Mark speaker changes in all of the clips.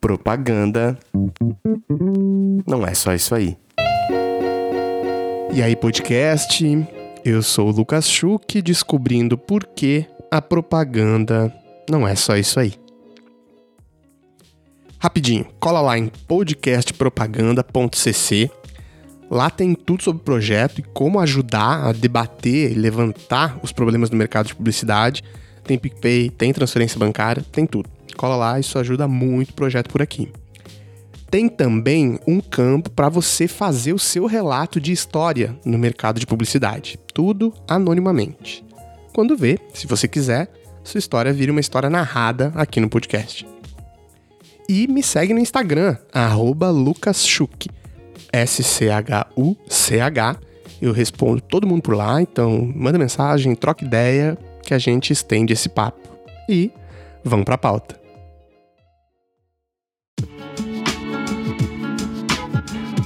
Speaker 1: Propaganda não é só isso aí. E aí, podcast? Eu sou o Lucas Schuch, descobrindo por que a propaganda não é só isso aí. Rapidinho, cola lá em podcastpropaganda.cc. Lá tem tudo sobre o projeto e como ajudar a debater e levantar os problemas do mercado de publicidade. Tem PicPay, tem transferência bancária, tem tudo. Cola lá, isso ajuda muito o projeto por aqui. Tem também um campo para você fazer o seu relato de história no mercado de publicidade. Tudo anonimamente. Quando vê, se você quiser, sua história vira uma história narrada aqui no podcast. E me segue no Instagram, lucaschuk, S-C-H-U-C-H. Eu respondo todo mundo por lá, então manda mensagem, troca ideia, que a gente estende esse papo. E vamos pra pauta.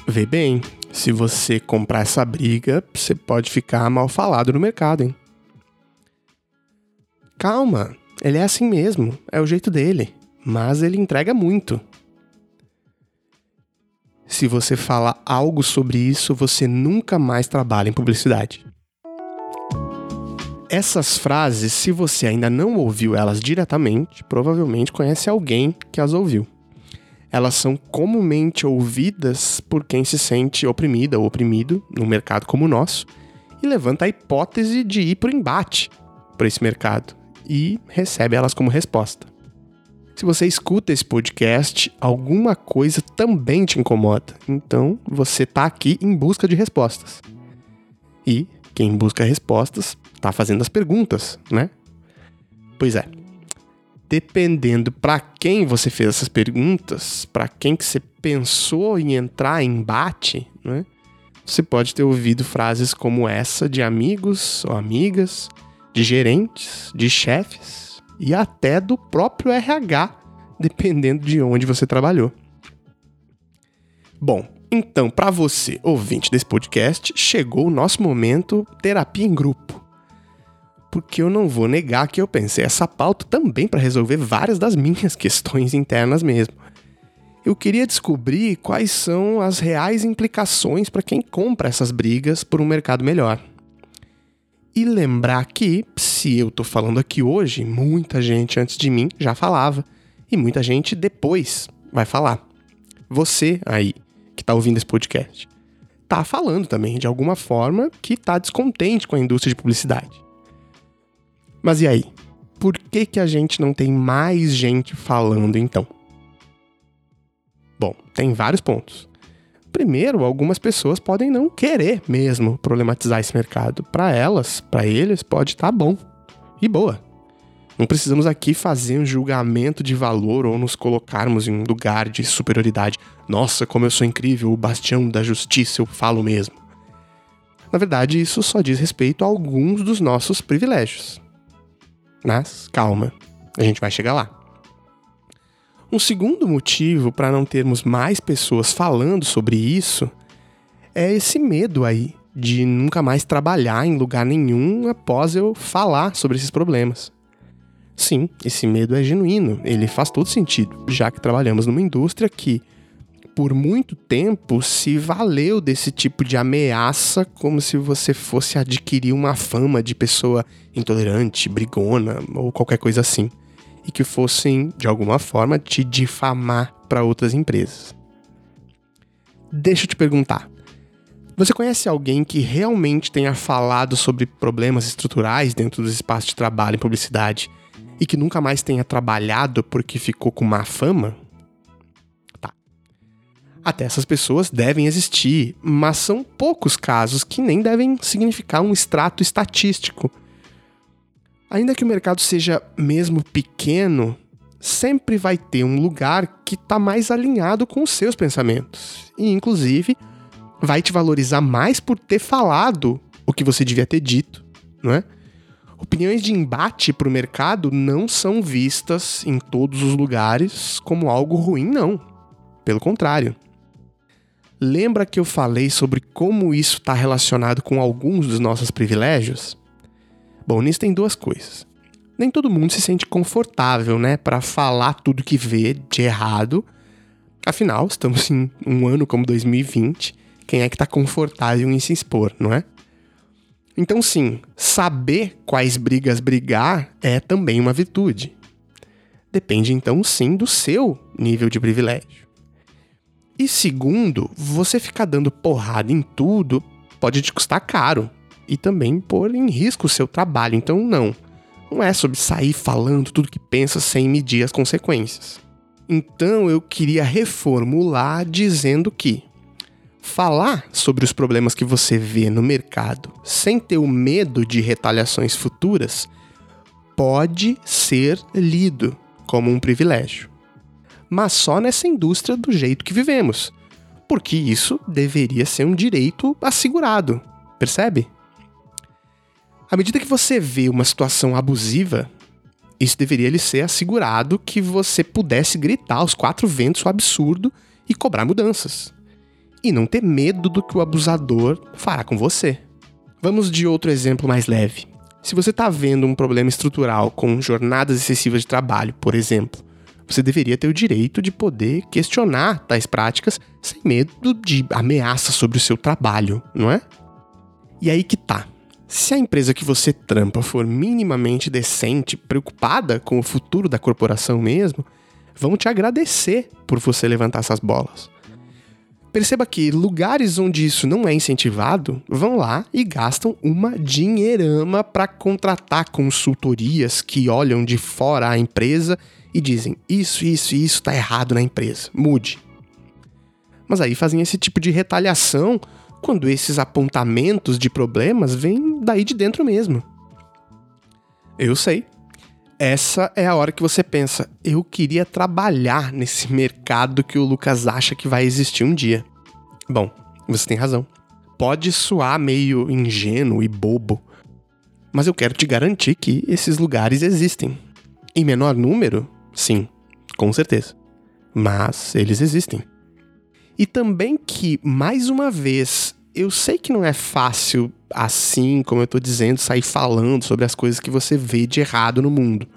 Speaker 1: Vê bem, se você comprar essa briga, você pode ficar mal falado no mercado, hein? Calma, ele é assim mesmo, é o jeito dele, mas ele entrega muito. Se você falar algo sobre isso, você nunca mais trabalha em publicidade. Essas frases, se você ainda não ouviu elas diretamente, provavelmente conhece alguém que as ouviu elas são comumente ouvidas por quem se sente oprimida ou oprimido num mercado como o nosso e levanta a hipótese de ir para o embate para esse mercado e recebe elas como resposta. Se você escuta esse podcast, alguma coisa também te incomoda. Então, você está aqui em busca de respostas. E quem busca respostas está fazendo as perguntas, né? Pois é dependendo para quem você fez essas perguntas, para quem que você pensou em entrar em embate, né? Você pode ter ouvido frases como essa de amigos ou amigas, de gerentes, de chefes e até do próprio RH, dependendo de onde você trabalhou. Bom, então, para você, ouvinte desse podcast, chegou o nosso momento terapia em grupo porque eu não vou negar que eu pensei essa pauta também para resolver várias das minhas questões internas mesmo. Eu queria descobrir quais são as reais implicações para quem compra essas brigas por um mercado melhor. E lembrar que, se eu tô falando aqui hoje, muita gente antes de mim já falava, e muita gente depois vai falar. Você aí, que tá ouvindo esse podcast, tá falando também de alguma forma que tá descontente com a indústria de publicidade. Mas e aí? Por que, que a gente não tem mais gente falando então? Bom, tem vários pontos. Primeiro, algumas pessoas podem não querer mesmo problematizar esse mercado. Para elas, para eles, pode estar tá bom e boa. Não precisamos aqui fazer um julgamento de valor ou nos colocarmos em um lugar de superioridade. Nossa, como eu sou incrível, o bastião da justiça, eu falo mesmo. Na verdade, isso só diz respeito a alguns dos nossos privilégios. Mas calma, a gente vai chegar lá. Um segundo motivo para não termos mais pessoas falando sobre isso é esse medo aí de nunca mais trabalhar em lugar nenhum após eu falar sobre esses problemas. Sim, esse medo é genuíno, ele faz todo sentido, já que trabalhamos numa indústria que por muito tempo se valeu desse tipo de ameaça como se você fosse adquirir uma fama de pessoa intolerante, brigona ou qualquer coisa assim, e que fossem de alguma forma te difamar para outras empresas. Deixa eu te perguntar. Você conhece alguém que realmente tenha falado sobre problemas estruturais dentro dos espaços de trabalho em publicidade e que nunca mais tenha trabalhado porque ficou com má fama? Até essas pessoas devem existir, mas são poucos casos que nem devem significar um extrato estatístico. Ainda que o mercado seja mesmo pequeno, sempre vai ter um lugar que está mais alinhado com os seus pensamentos. E, inclusive, vai te valorizar mais por ter falado o que você devia ter dito, não é? Opiniões de embate para o mercado não são vistas em todos os lugares como algo ruim, não. Pelo contrário, Lembra que eu falei sobre como isso está relacionado com alguns dos nossos privilégios? Bom, nisso tem duas coisas. nem todo mundo se sente confortável, né, para falar tudo que vê de errado. Afinal, estamos em um ano como 2020, quem é que tá confortável em se expor, não é? Então, sim, saber quais brigas brigar é também uma virtude. Depende, então, sim, do seu nível de privilégio. E segundo, você ficar dando porrada em tudo pode te custar caro e também pôr em risco o seu trabalho. Então, não. Não é sobre sair falando tudo que pensa sem medir as consequências. Então, eu queria reformular dizendo que falar sobre os problemas que você vê no mercado sem ter o medo de retaliações futuras pode ser lido como um privilégio. Mas só nessa indústria do jeito que vivemos, porque isso deveria ser um direito assegurado, percebe? À medida que você vê uma situação abusiva, isso deveria lhe ser assegurado que você pudesse gritar aos quatro ventos o absurdo e cobrar mudanças. E não ter medo do que o abusador fará com você. Vamos de outro exemplo mais leve. Se você está vendo um problema estrutural com jornadas excessivas de trabalho, por exemplo, você deveria ter o direito de poder questionar tais práticas sem medo de ameaça sobre o seu trabalho, não é? E aí que tá. Se a empresa que você trampa for minimamente decente, preocupada com o futuro da corporação mesmo, vão te agradecer por você levantar essas bolas. Perceba que lugares onde isso não é incentivado vão lá e gastam uma dinheirama para contratar consultorias que olham de fora a empresa e dizem: isso, isso e isso está errado na empresa, mude. Mas aí fazem esse tipo de retaliação quando esses apontamentos de problemas vêm daí de dentro mesmo. Eu sei. Essa é a hora que você pensa: eu queria trabalhar nesse mercado que o Lucas acha que vai existir um dia. Bom, você tem razão. Pode soar meio ingênuo e bobo, mas eu quero te garantir que esses lugares existem. Em menor número, sim, com certeza. Mas eles existem. E também que, mais uma vez, eu sei que não é fácil, assim como eu tô dizendo, sair falando sobre as coisas que você vê de errado no mundo.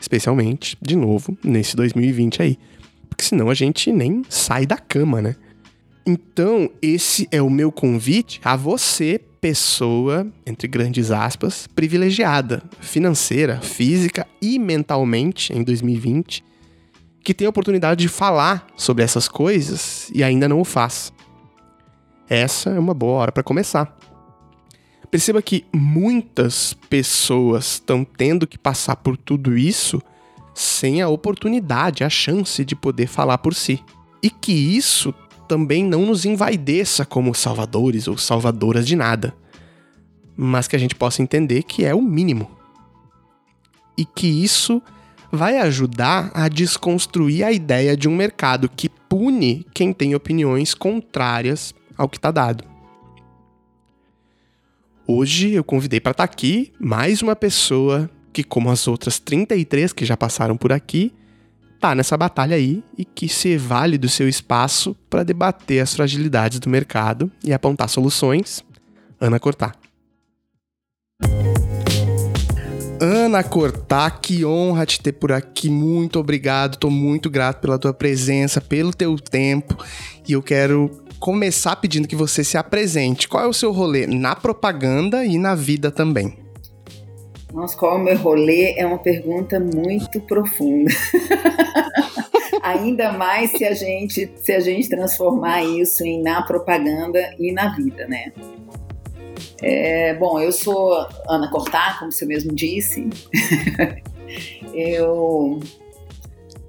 Speaker 1: Especialmente, de novo, nesse 2020 aí. Porque senão a gente nem sai da cama, né? Então, esse é o meu convite a você, pessoa, entre grandes aspas, privilegiada, financeira, física e mentalmente em 2020, que tem a oportunidade de falar sobre essas coisas e ainda não o faz. Essa é uma boa hora para começar. Perceba que muitas pessoas estão tendo que passar por tudo isso sem a oportunidade, a chance de poder falar por si. E que isso também não nos envaideça como salvadores ou salvadoras de nada, mas que a gente possa entender que é o mínimo. E que isso vai ajudar a desconstruir a ideia de um mercado que pune quem tem opiniões contrárias ao que está dado. Hoje eu convidei para estar tá aqui mais uma pessoa que, como as outras 33 que já passaram por aqui, tá nessa batalha aí e que se vale do seu espaço para debater as fragilidades do mercado e apontar soluções. Ana Cortar. Ana Cortá, que honra te ter por aqui. Muito obrigado. Tô muito grato pela tua presença, pelo teu tempo. E eu quero começar pedindo que você se apresente. Qual é o seu rolê na propaganda e na vida também?
Speaker 2: Nossa, qual é o meu rolê? É uma pergunta muito profunda. Ainda mais se a gente se a gente transformar isso em na propaganda e na vida, né? É, bom, eu sou Ana Cortar, como você mesmo disse. eu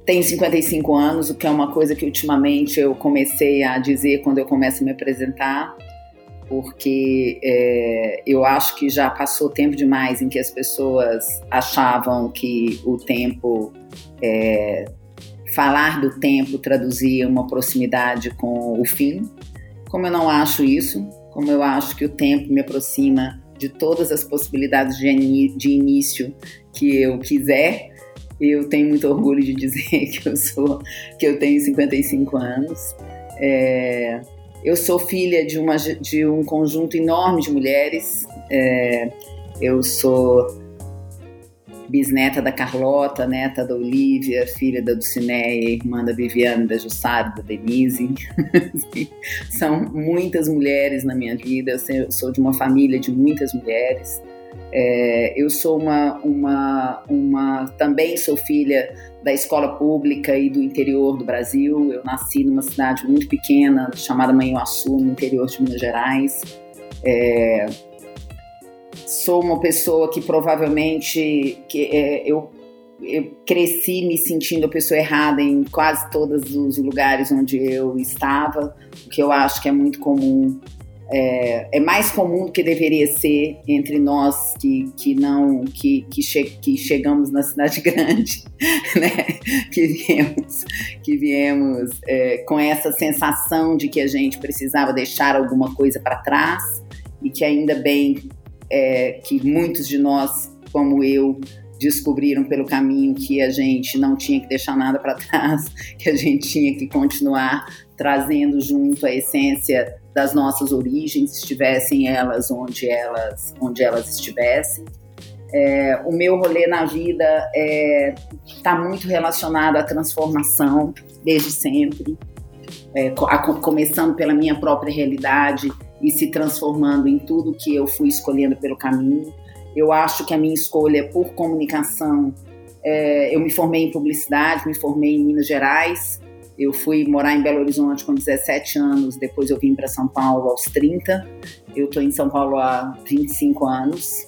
Speaker 2: tenho 55 anos, o que é uma coisa que ultimamente eu comecei a dizer quando eu começo a me apresentar, porque é, eu acho que já passou tempo demais em que as pessoas achavam que o tempo, é, falar do tempo traduzia uma proximidade com o fim. Como eu não acho isso, como eu acho que o tempo me aproxima de todas as possibilidades de, de início que eu quiser. Eu tenho muito orgulho de dizer que eu sou, que eu tenho 55 anos. É, eu sou filha de, uma, de um conjunto enorme de mulheres. É, eu sou bisneta da Carlota, neta da Olivia, filha da Dulcineia, irmã da Viviane, da Jussara, da Denise. São muitas mulheres na minha vida, eu sou de uma família de muitas mulheres. É, eu sou uma, uma, uma, também sou filha da escola pública e do interior do Brasil. Eu nasci numa cidade muito pequena chamada Manhuaçu, no interior de Minas Gerais. É, sou uma pessoa que provavelmente que, é, eu, eu cresci me sentindo a pessoa errada em quase todos os lugares onde eu estava, o que eu acho que é muito comum é, é, mais comum do que deveria ser entre nós que, que não que, que, che, que chegamos na cidade grande, né? Que viemos, que viemos é, com essa sensação de que a gente precisava deixar alguma coisa para trás e que ainda bem é, que muitos de nós, como eu, descobriram pelo caminho que a gente não tinha que deixar nada para trás, que a gente tinha que continuar trazendo junto a essência das nossas origens, estivessem elas onde elas, onde elas estivessem. É, o meu rolê na vida está é, tá muito relacionado à transformação desde sempre, é, a, começando pela minha própria realidade e se transformando em tudo que eu fui escolhendo pelo caminho. Eu acho que a minha escolha por comunicação, é, eu me formei em publicidade, me formei em Minas Gerais, eu fui morar em Belo Horizonte com 17 anos, depois eu vim para São Paulo aos 30. Eu estou em São Paulo há 25 anos.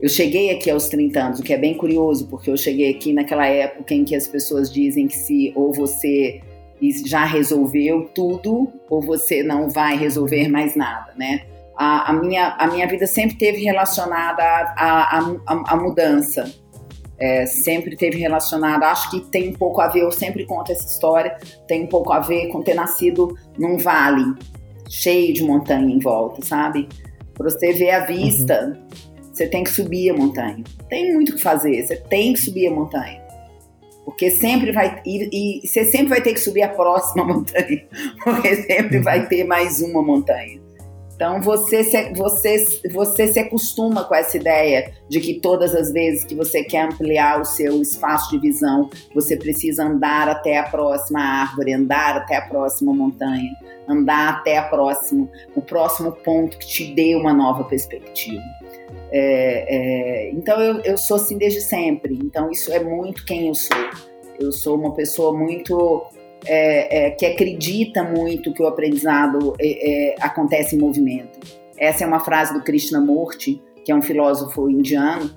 Speaker 2: Eu cheguei aqui aos 30 anos, o que é bem curioso, porque eu cheguei aqui naquela época em que as pessoas dizem que se ou você já resolveu tudo ou você não vai resolver mais nada, né? A, a minha, a minha vida sempre teve relacionada à mudança é, sempre teve relacionado, acho que tem um pouco a ver, eu sempre conto essa história, tem um pouco a ver com ter nascido num vale cheio de montanha em volta, sabe? Para você ver a vista, uhum. você tem que subir a montanha. Tem muito o que fazer, você tem que subir a montanha. Porque sempre vai. E, e você sempre vai ter que subir a próxima montanha. Porque sempre uhum. vai ter mais uma montanha. Então você se, você, você se acostuma com essa ideia de que todas as vezes que você quer ampliar o seu espaço de visão, você precisa andar até a próxima árvore, andar até a próxima montanha, andar até a próximo, o próximo ponto que te dê uma nova perspectiva. É, é, então eu, eu sou assim desde sempre. Então isso é muito quem eu sou. Eu sou uma pessoa muito é, é, que acredita muito que o aprendizado é, é, acontece em movimento. Essa é uma frase do Krishnamurti, que é um filósofo indiano,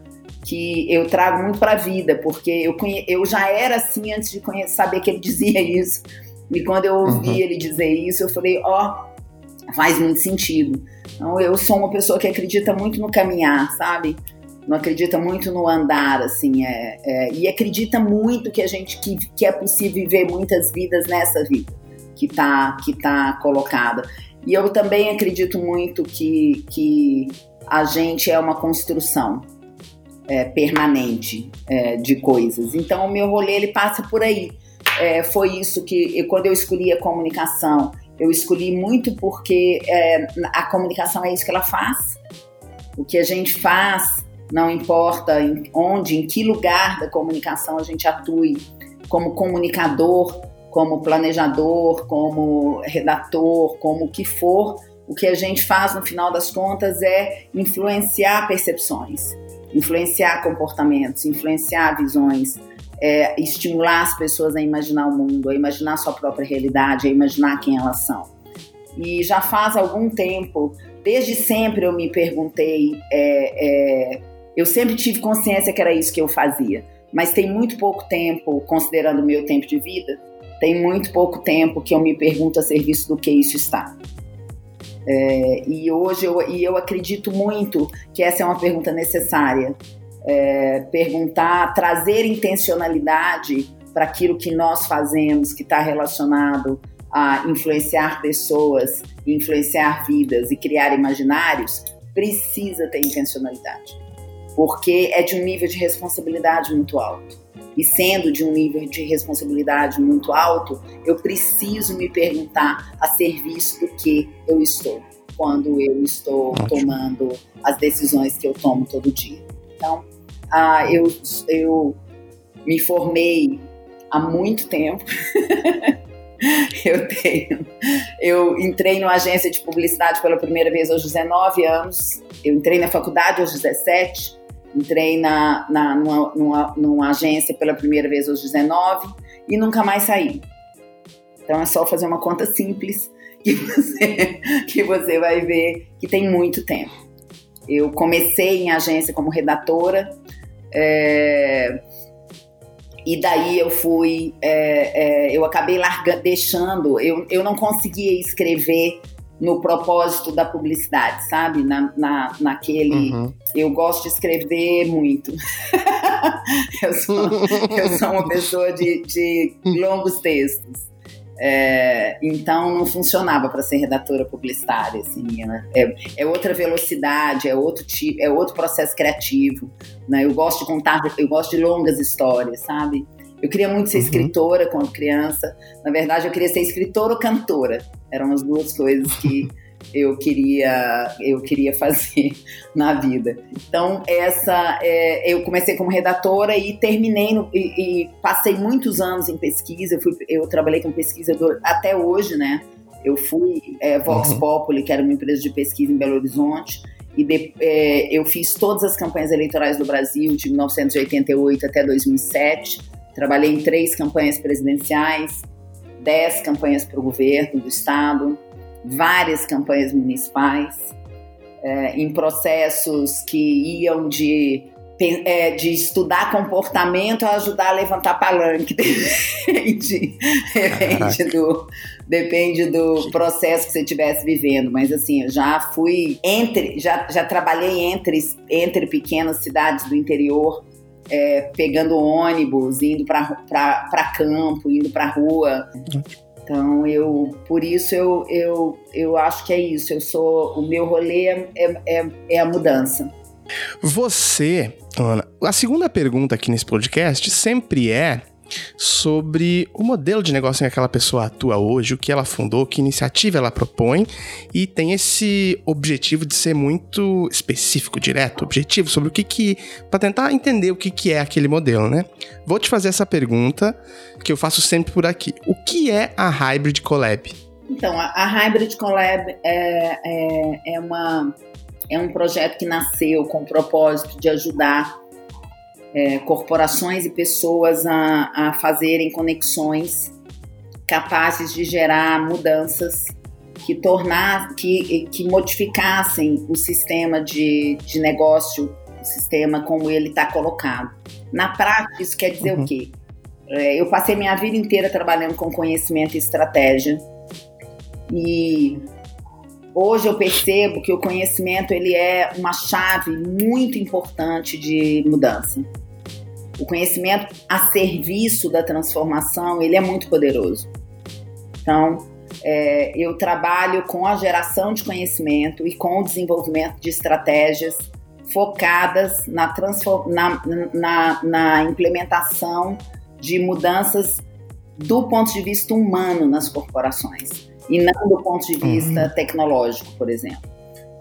Speaker 2: que eu trago muito para a vida, porque eu, conhe... eu já era assim antes de conhecer, saber que ele dizia isso. E quando eu ouvi uhum. ele dizer isso, eu falei, ó, oh, faz muito sentido. Então, eu sou uma pessoa que acredita muito no caminhar, sabe? Não acredita muito no andar, assim, é, é, e acredita muito que a gente que, que é possível viver muitas vidas nessa vida que está que tá colocada. E eu também acredito muito que, que a gente é uma construção é, permanente é, de coisas. Então, o meu rolê ele passa por aí. É, foi isso que, eu, quando eu escolhi a comunicação, eu escolhi muito porque é, a comunicação é isso que ela faz. O que a gente faz não importa em onde, em que lugar da comunicação a gente atue, como comunicador, como planejador, como redator, como o que for, o que a gente faz no final das contas é influenciar percepções, influenciar comportamentos, influenciar visões, é, estimular as pessoas a imaginar o mundo, a imaginar a sua própria realidade, a imaginar quem elas são. E já faz algum tempo, desde sempre eu me perguntei é, é, eu sempre tive consciência que era isso que eu fazia, mas tem muito pouco tempo, considerando o meu tempo de vida, tem muito pouco tempo que eu me pergunto a serviço do que isso está. É, e hoje eu, e eu acredito muito que essa é uma pergunta necessária. É, perguntar, trazer intencionalidade para aquilo que nós fazemos, que está relacionado a influenciar pessoas, influenciar vidas e criar imaginários, precisa ter intencionalidade porque é de um nível de responsabilidade muito alto. E sendo de um nível de responsabilidade muito alto, eu preciso me perguntar a serviço do que eu estou, quando eu estou tomando as decisões que eu tomo todo dia. Então, ah, eu, eu me formei há muito tempo. eu tenho. Eu entrei numa agência de publicidade pela primeira vez aos 19 anos. Eu entrei na faculdade aos 17. Entrei na, na, numa, numa, numa agência pela primeira vez aos 19 e nunca mais saí. Então é só fazer uma conta simples que você, que você vai ver que tem muito tempo. Eu comecei em agência como redatora, é, e daí eu fui, é, é, eu acabei larga, deixando, eu, eu não conseguia escrever no propósito da publicidade, sabe? Na, na, naquele. Uhum. Eu gosto de escrever muito. eu, sou, eu sou uma pessoa de, de longos textos. É, então não funcionava para ser redatora publicitária, assim, né? é, é, outra velocidade, é outro tipo, é outro processo criativo, né? Eu gosto de contar, eu gosto de longas histórias, sabe? Eu queria muito ser uhum. escritora quando criança. Na verdade, eu queria ser escritora ou cantora. Eram as duas coisas que eu queria eu queria fazer na vida. Então essa é, eu comecei como redatora e terminei no, e, e, passei muitos anos em pesquisa. Eu, fui, eu trabalhei como pesquisador até hoje, né? Eu fui é, Vox uhum. Populi, que era uma empresa de pesquisa em Belo Horizonte. E de, é, eu fiz todas as campanhas eleitorais do Brasil de 1988 até 2007. Trabalhei em três campanhas presidenciais, dez campanhas para o governo do estado, várias campanhas municipais, é, em processos que iam de, é, de estudar comportamento a ajudar a levantar palanque. Depende, depende, do, depende do processo que você estivesse vivendo. Mas assim, eu já fui entre, já, já trabalhei entre, entre pequenas cidades do interior. É, pegando ônibus, indo para campo, indo para rua. Então, eu, por isso eu, eu, eu acho que é isso. Eu sou, o meu rolê é, é, é a mudança.
Speaker 1: Você, Ana, a segunda pergunta aqui nesse podcast sempre é sobre o modelo de negócio em que aquela pessoa atua hoje, o que ela fundou, que iniciativa ela propõe e tem esse objetivo de ser muito específico, direto, objetivo sobre o que que para tentar entender o que que é aquele modelo, né? Vou te fazer essa pergunta que eu faço sempre por aqui. O que é a Hybrid Collab?
Speaker 2: Então, a, a Hybrid Collab é, é, é, uma, é um projeto que nasceu com o propósito de ajudar é, corporações e pessoas a, a fazerem conexões capazes de gerar mudanças que tornar, que, que modificassem o sistema de, de negócio, o sistema como ele está colocado. Na prática, isso quer dizer uhum. o quê? É, eu passei minha vida inteira trabalhando com conhecimento e estratégia e hoje eu percebo que o conhecimento ele é uma chave muito importante de mudança. O conhecimento a serviço da transformação, ele é muito poderoso. Então, é, eu trabalho com a geração de conhecimento e com o desenvolvimento de estratégias focadas na, na, na, na implementação de mudanças do ponto de vista humano nas corporações e não do ponto de vista uhum. tecnológico, por exemplo.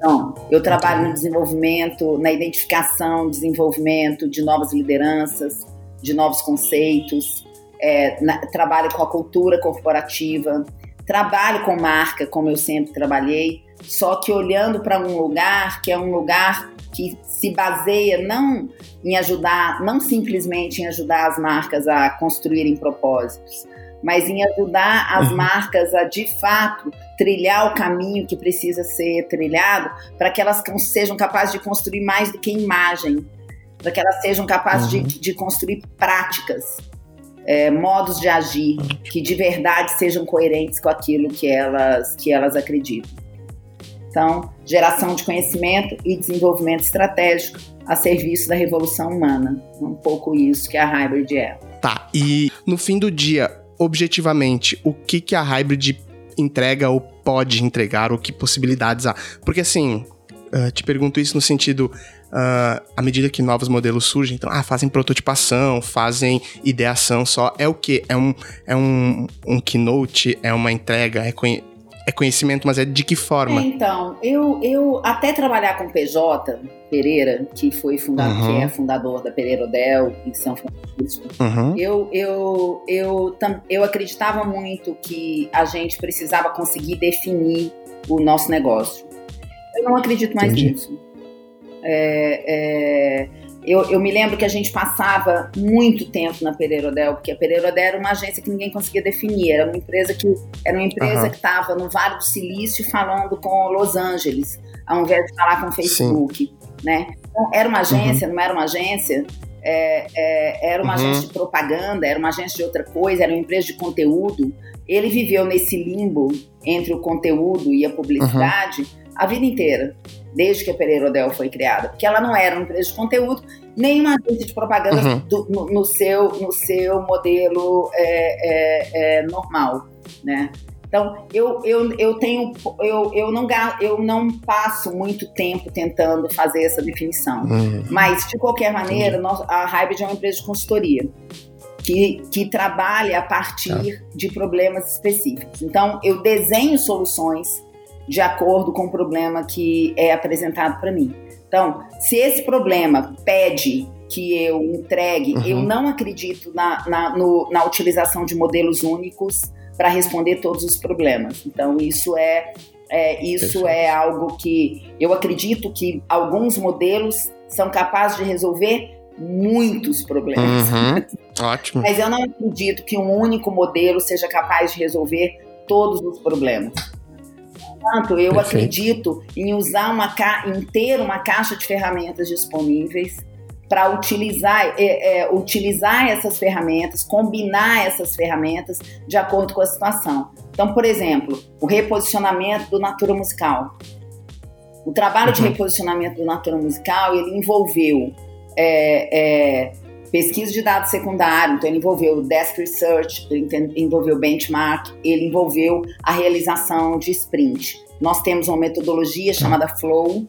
Speaker 2: Então, eu trabalho no desenvolvimento, na identificação, desenvolvimento de novas lideranças, de novos conceitos, é, na, trabalho com a cultura corporativa, trabalho com marca, como eu sempre trabalhei, só que olhando para um lugar que é um lugar que se baseia não em ajudar, não simplesmente em ajudar as marcas a construírem propósitos, mas em ajudar as uhum. marcas a de fato trilhar o caminho que precisa ser trilhado para que elas sejam capazes de construir mais do que imagem, para que elas sejam capazes uhum. de, de, construir práticas, é, modos de agir que de verdade sejam coerentes com aquilo que elas, que elas acreditam. Então, geração de conhecimento e desenvolvimento estratégico a serviço da revolução humana. Um pouco isso que a Hybrid é.
Speaker 1: Tá, e no fim do dia, objetivamente, o que, que a Hybrid entrega ou pode entregar, ou que possibilidades há? Porque assim, uh, te pergunto isso no sentido. Uh, à medida que novos modelos surgem, então, ah, fazem prototipação, fazem ideação só. É o que? É um, é um, um keynote? É uma entrega? É é conhecimento, mas é de que forma? É,
Speaker 2: então, eu, eu até trabalhar com PJ Pereira, que foi fundado, uhum. que é fundador da Pereira Odell em São Francisco, uhum. eu, eu, eu, eu, eu acreditava muito que a gente precisava conseguir definir o nosso negócio. Eu não acredito mais Entendi. nisso. É, é, eu, eu, me lembro que a gente passava muito tempo na Pereira Odell, porque a Pereira Odell era uma agência que ninguém conseguia definir. Era uma empresa que era uma empresa uhum. que estava no Vale do Silício falando com Los Angeles, ao invés de falar com o Facebook, né? Então, era uma agência, uhum. não era uma agência. É, é, era uma uhum. agência de propaganda, era uma agência de outra coisa, era uma empresa de conteúdo. Ele viveu nesse limbo entre o conteúdo e a publicidade a vida inteira desde que a Pereira Odell foi criada, porque ela não era uma empresa de conteúdo, nem uma agência de propaganda uhum. do, no, no, seu, no seu modelo é, é, é, normal, né? Então, eu, eu, eu tenho, eu, eu, não, eu não passo muito tempo tentando fazer essa definição. Uhum. Mas, de qualquer maneira, nós, a Hybrid é uma empresa de consultoria. Que, que trabalha a partir tá. de problemas específicos. Então, eu desenho soluções de acordo com o problema que é apresentado para mim. Então, se esse problema pede que eu entregue, uhum. eu não acredito na, na, no, na utilização de modelos únicos para responder todos os problemas. Então, isso é, é isso é algo que eu acredito que alguns modelos são capazes de resolver muitos problemas.
Speaker 1: Uhum. Ótimo.
Speaker 2: Mas eu não acredito que um único modelo seja capaz de resolver todos os problemas. Portanto, eu Perfeito. acredito em usar uma em ter uma caixa de ferramentas disponíveis para utilizar, é, é, utilizar essas ferramentas, combinar essas ferramentas de acordo com a situação. Então, por exemplo, o reposicionamento do Natura Musical. O trabalho uhum. de reposicionamento do Natura Musical ele envolveu é, é pesquisa de dados secundário, então ele envolveu desk research, ele envolveu benchmark, ele envolveu a realização de sprint. Nós temos uma metodologia chamada Flow,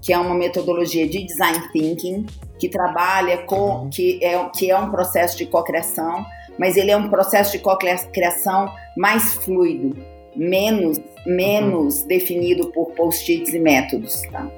Speaker 2: que é uma metodologia de design thinking, que trabalha com uhum. que é, que é um processo de cocriação, mas ele é um processo de cocriação mais fluido, menos menos uhum. definido por post-its e métodos, tá?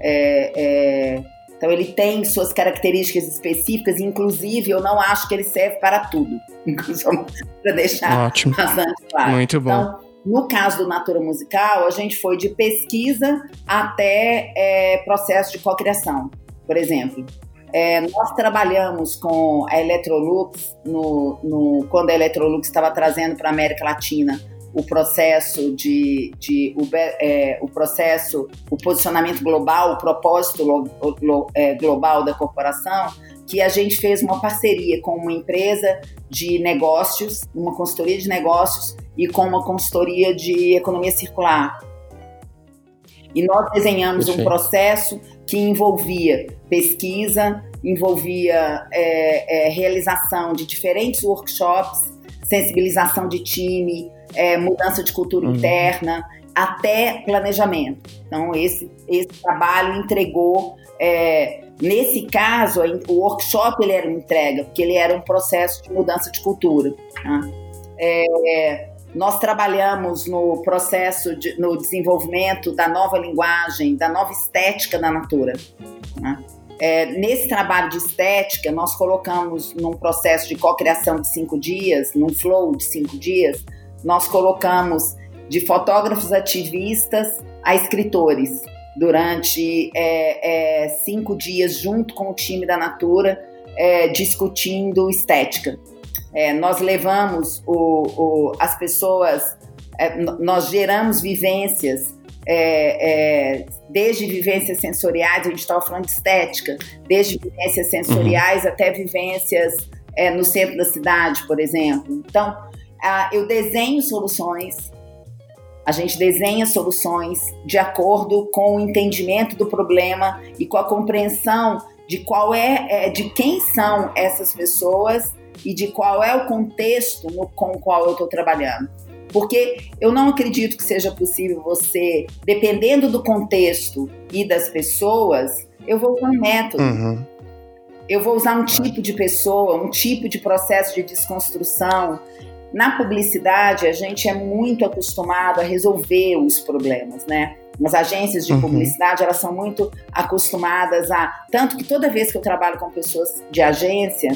Speaker 2: É, é, então ele tem suas características específicas, inclusive eu não acho que ele serve para tudo. para deixar
Speaker 1: Ótimo. bastante claro. Muito bom. Então,
Speaker 2: no caso do Natura Musical, a gente foi de pesquisa até é, processo de cocriação, por exemplo. É, nós trabalhamos com a Electrolux no, no, quando a Electrolux estava trazendo para a América Latina o processo de, de o, é, o, processo, o posicionamento global, o propósito lo, lo, é, global da corporação, que a gente fez uma parceria com uma empresa de negócios, uma consultoria de negócios e com uma consultoria de economia circular. E nós desenhamos um processo que envolvia pesquisa, envolvia é, é, realização de diferentes workshops, sensibilização de time, é, mudança de cultura uhum. interna, até planejamento. Então, esse, esse trabalho entregou. É, nesse caso, o workshop ele era uma entrega, porque ele era um processo de mudança de cultura. Tá? É, nós trabalhamos no processo, de, no desenvolvimento da nova linguagem, da nova estética da Natura. Né? É, nesse trabalho de estética, nós colocamos num processo de cocriação de cinco dias, num flow de cinco dias, nós colocamos de fotógrafos ativistas a escritores durante é, é, cinco dias junto com o time da Natura é, discutindo estética. É, nós levamos o, o, as pessoas, é, nós geramos vivências é, desde vivências sensoriais, a gente estava falando de estética, desde vivências sensoriais uhum. até vivências no centro da cidade, por exemplo. Então, eu desenho soluções, a gente desenha soluções de acordo com o entendimento do problema e com a compreensão de qual é, é de quem são essas pessoas e de qual é o contexto no, com o qual eu estou trabalhando. Porque eu não acredito que seja possível você, dependendo do contexto e das pessoas, eu vou usar um método. Uhum. Eu vou usar um tipo de pessoa, um tipo de processo de desconstrução, na publicidade a gente é muito acostumado a resolver os problemas, né? As agências de uhum. publicidade, elas são muito acostumadas a. Tanto que toda vez que eu trabalho com pessoas de agência,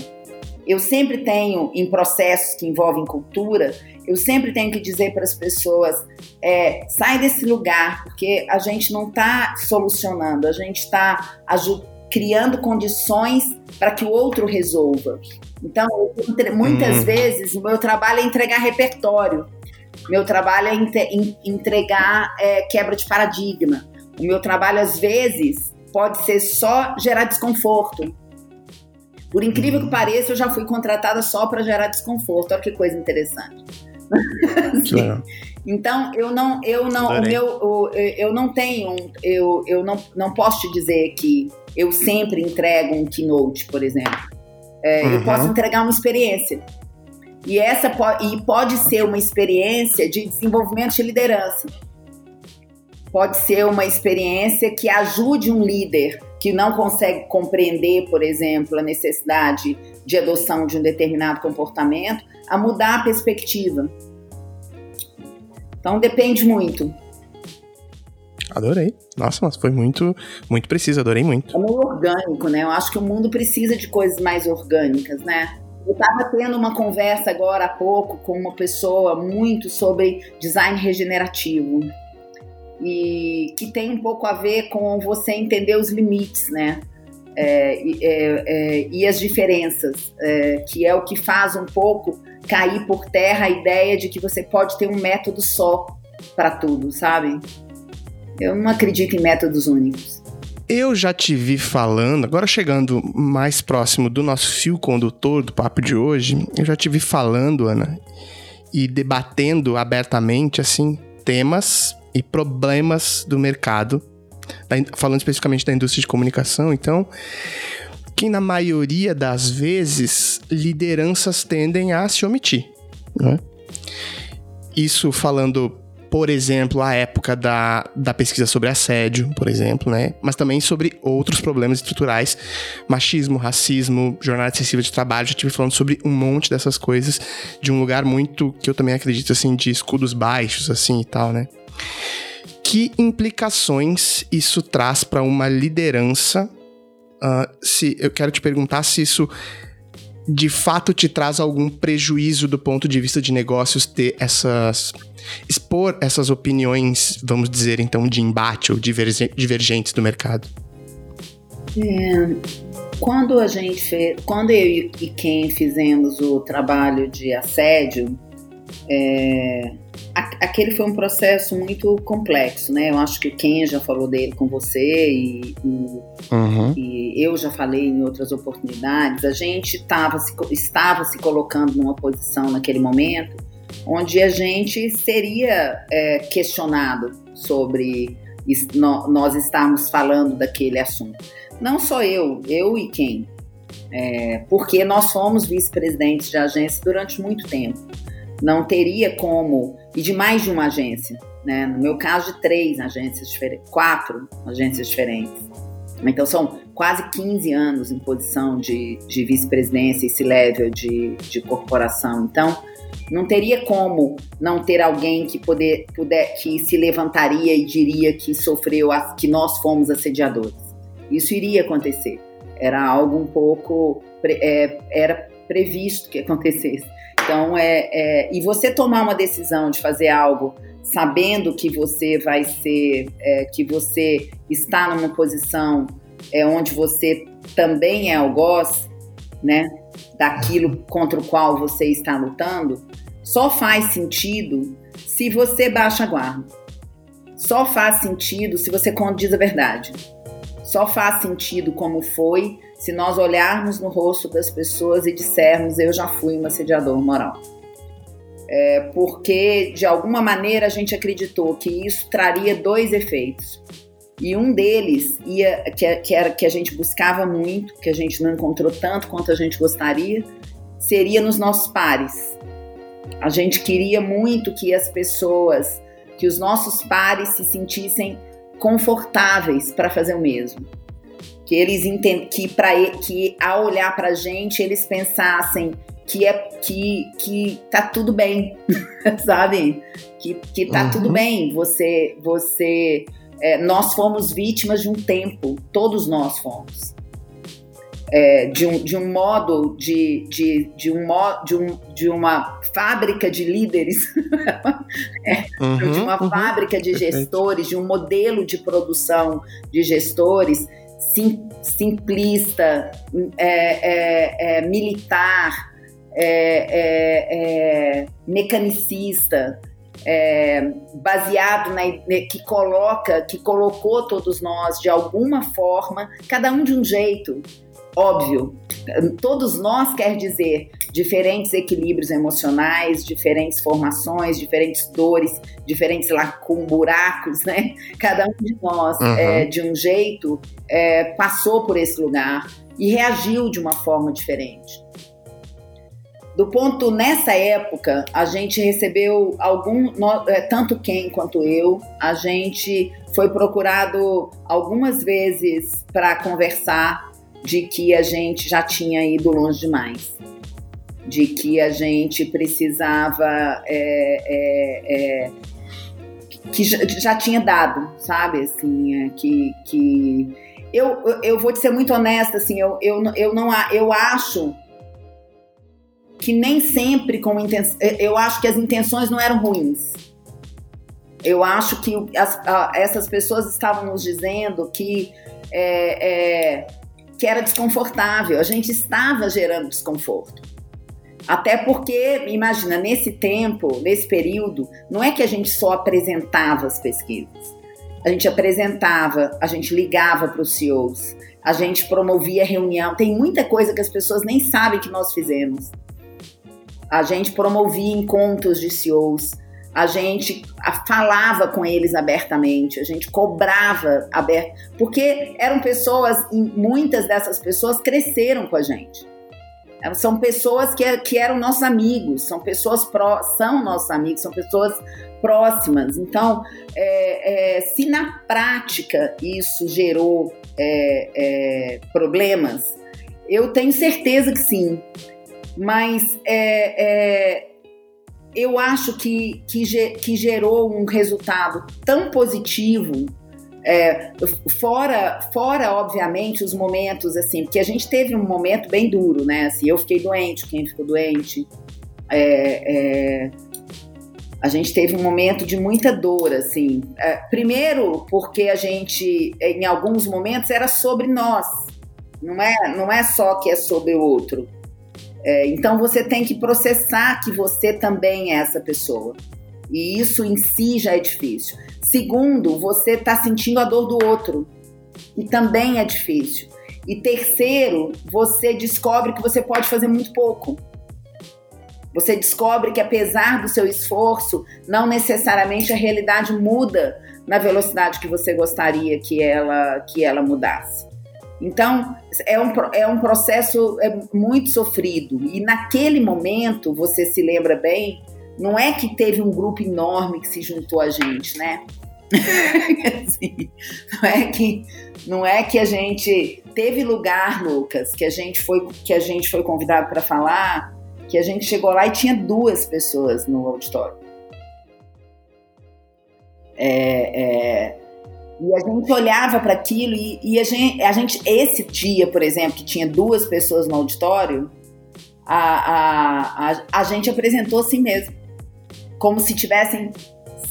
Speaker 2: eu sempre tenho, em processos que envolvem cultura, eu sempre tenho que dizer para as pessoas: é, sai desse lugar, porque a gente não está solucionando, a gente está criando condições para que o outro resolva. Então, muitas hum. vezes, o meu trabalho é entregar repertório. Meu trabalho é entregar é, quebra de paradigma. O meu trabalho, às vezes, pode ser só gerar desconforto. Por incrível que uhum. pareça, eu já fui contratada só para gerar desconforto. Olha que coisa interessante. então, eu não, eu não, o meu, eu não tenho, eu, eu não, não posso te dizer que eu sempre entrego um keynote, por exemplo. É, uhum. Eu posso entregar uma experiência. E essa pode, e pode ser uma experiência de desenvolvimento de liderança. Pode ser uma experiência que ajude um líder que não consegue compreender, por exemplo, a necessidade de adoção de um determinado comportamento, a mudar a perspectiva. Então depende muito.
Speaker 1: Adorei. Nossa, mas foi muito, muito preciso, adorei muito.
Speaker 2: É meio orgânico, né? Eu acho que o mundo precisa de coisas mais orgânicas, né? Eu estava tendo uma conversa agora há pouco com uma pessoa muito sobre design regenerativo e que tem um pouco a ver com você entender os limites, né? É, é, é, e as diferenças, é, que é o que faz um pouco cair por terra a ideia de que você pode ter um método só para tudo, sabe? Eu não acredito em métodos únicos.
Speaker 1: Eu já te vi falando, agora chegando mais próximo do nosso fio condutor do papo de hoje, eu já te vi falando, Ana, e debatendo abertamente, assim, temas e problemas do mercado, falando especificamente da indústria de comunicação, então, que na maioria das vezes lideranças tendem a se omitir. Né? Isso falando por exemplo, a época da, da pesquisa sobre assédio, por exemplo, né? Mas também sobre outros problemas estruturais, machismo, racismo, jornada excessiva de trabalho. Já estive falando sobre um monte dessas coisas de um lugar muito que eu também acredito assim de escudos baixos assim e tal, né? Que implicações isso traz para uma liderança? Uh, se eu quero te perguntar se isso de fato te traz algum prejuízo do ponto de vista de negócios ter essas expor essas opiniões, vamos dizer então, de embate ou divergentes do mercado?
Speaker 2: É, quando a gente fez, quando eu e quem fizemos o trabalho de assédio, é, aquele foi um processo muito complexo, né? Eu acho que quem já falou dele com você e, e, uhum. e eu já falei em outras oportunidades. A gente tava se, estava se colocando numa posição naquele momento onde a gente seria é, questionado sobre nós estarmos falando daquele assunto. Não só eu, eu e quem. É, porque nós fomos vice-presidentes de agência durante muito tempo. Não teria como, e de mais de uma agência, né? no meu caso, de três agências diferentes, quatro agências diferentes. Então, são quase 15 anos em posição de, de vice-presidência e C-level de, de corporação. Então, não teria como não ter alguém que poder, puder, que se levantaria e diria que sofreu, que nós fomos assediadores. Isso iria acontecer. Era algo um pouco é, era previsto que acontecesse. Então é, é, e você tomar uma decisão de fazer algo sabendo que você vai ser, é, que você está numa posição é, onde você também é algoz, né? Daquilo contra o qual você está lutando, só faz sentido se você baixa a guarda. Só faz sentido se você condiz a verdade. Só faz sentido como foi se nós olharmos no rosto das pessoas e dissermos eu já fui um assediador moral. É porque de alguma maneira a gente acreditou que isso traria dois efeitos. E um deles ia que, que era que a gente buscava muito, que a gente não encontrou tanto quanto a gente gostaria, seria nos nossos pares. A gente queria muito que as pessoas, que os nossos pares se sentissem confortáveis para fazer o mesmo. Que eles entendem que para que ao olhar para a gente eles pensassem que é que, que tá tudo bem, sabe? Que, que tá uhum. tudo bem. Você, você, é, nós fomos vítimas de um tempo, todos nós fomos. É, de, um, de um modo de, de, de, um, de, um, de uma fábrica de líderes, é, uhum, de uma uhum, fábrica de gestores, de um modelo de produção de gestores sim, simplista, é, é, é militar, é, mecanicista, baseado na que coloca, que colocou todos nós de alguma forma, cada um de um jeito, óbvio. Todos nós quer dizer diferentes equilíbrios emocionais, diferentes formações, diferentes dores, diferentes lacun, buracos, né? Cada um de nós, uhum. é, de um jeito, é, passou por esse lugar e reagiu de uma forma diferente. Do ponto nessa época, a gente recebeu algum, é, tanto quem quanto eu, a gente foi procurado algumas vezes para conversar de que a gente já tinha ido longe demais, de que a gente precisava é, é, é, que já, já, tinha dado, sabe, assim, é, que, que eu, eu vou te ser muito honesta, assim, eu, eu, eu não eu acho que nem sempre com intenção, eu acho que as intenções não eram ruins. Eu acho que as, essas pessoas estavam nos dizendo que é, é, que era desconfortável, a gente estava gerando desconforto. Até porque, imagina, nesse tempo, nesse período, não é que a gente só apresentava as pesquisas. A gente apresentava, a gente ligava para os CEOs, a gente promovia reunião. Tem muita coisa que as pessoas nem sabem que nós fizemos. A gente promovia encontros de CEOs, a gente falava com eles abertamente, a gente cobrava aberto, porque eram pessoas, muitas dessas pessoas cresceram com a gente. São pessoas que, que eram nossos amigos, são pessoas pró, são nossos amigos, são pessoas próximas. Então, é, é, se na prática isso gerou é, é problemas, eu tenho certeza que sim. Mas é, é, eu acho que, que, que gerou um resultado tão positivo é, fora, fora, obviamente, os momentos, assim, porque a gente teve um momento bem duro, né? Assim, eu fiquei doente, quem ficou doente. É, é, a gente teve um momento de muita dor, assim. É, primeiro, porque a gente, em alguns momentos, era sobre nós. Não é, não é só que é sobre o outro. É, então você tem que processar que você também é essa pessoa. E isso em si já é difícil. Segundo, você está sentindo a dor do outro, e também é difícil. E terceiro, você descobre que você pode fazer muito pouco. Você descobre que apesar do seu esforço, não necessariamente a realidade muda na velocidade que você gostaria que ela, que ela mudasse. Então, é um, é um processo é muito sofrido. E naquele momento, você se lembra bem, não é que teve um grupo enorme que se juntou a gente, né? assim, não é que não é que a gente teve lugar, Lucas, que a gente foi que a gente foi convidado para falar, que a gente chegou lá e tinha duas pessoas no auditório. É, é, e a gente olhava para aquilo e, e a, gente, a, gente, esse dia, por exemplo, que tinha duas pessoas no auditório, a, a, a, a gente apresentou assim mesmo, como se tivessem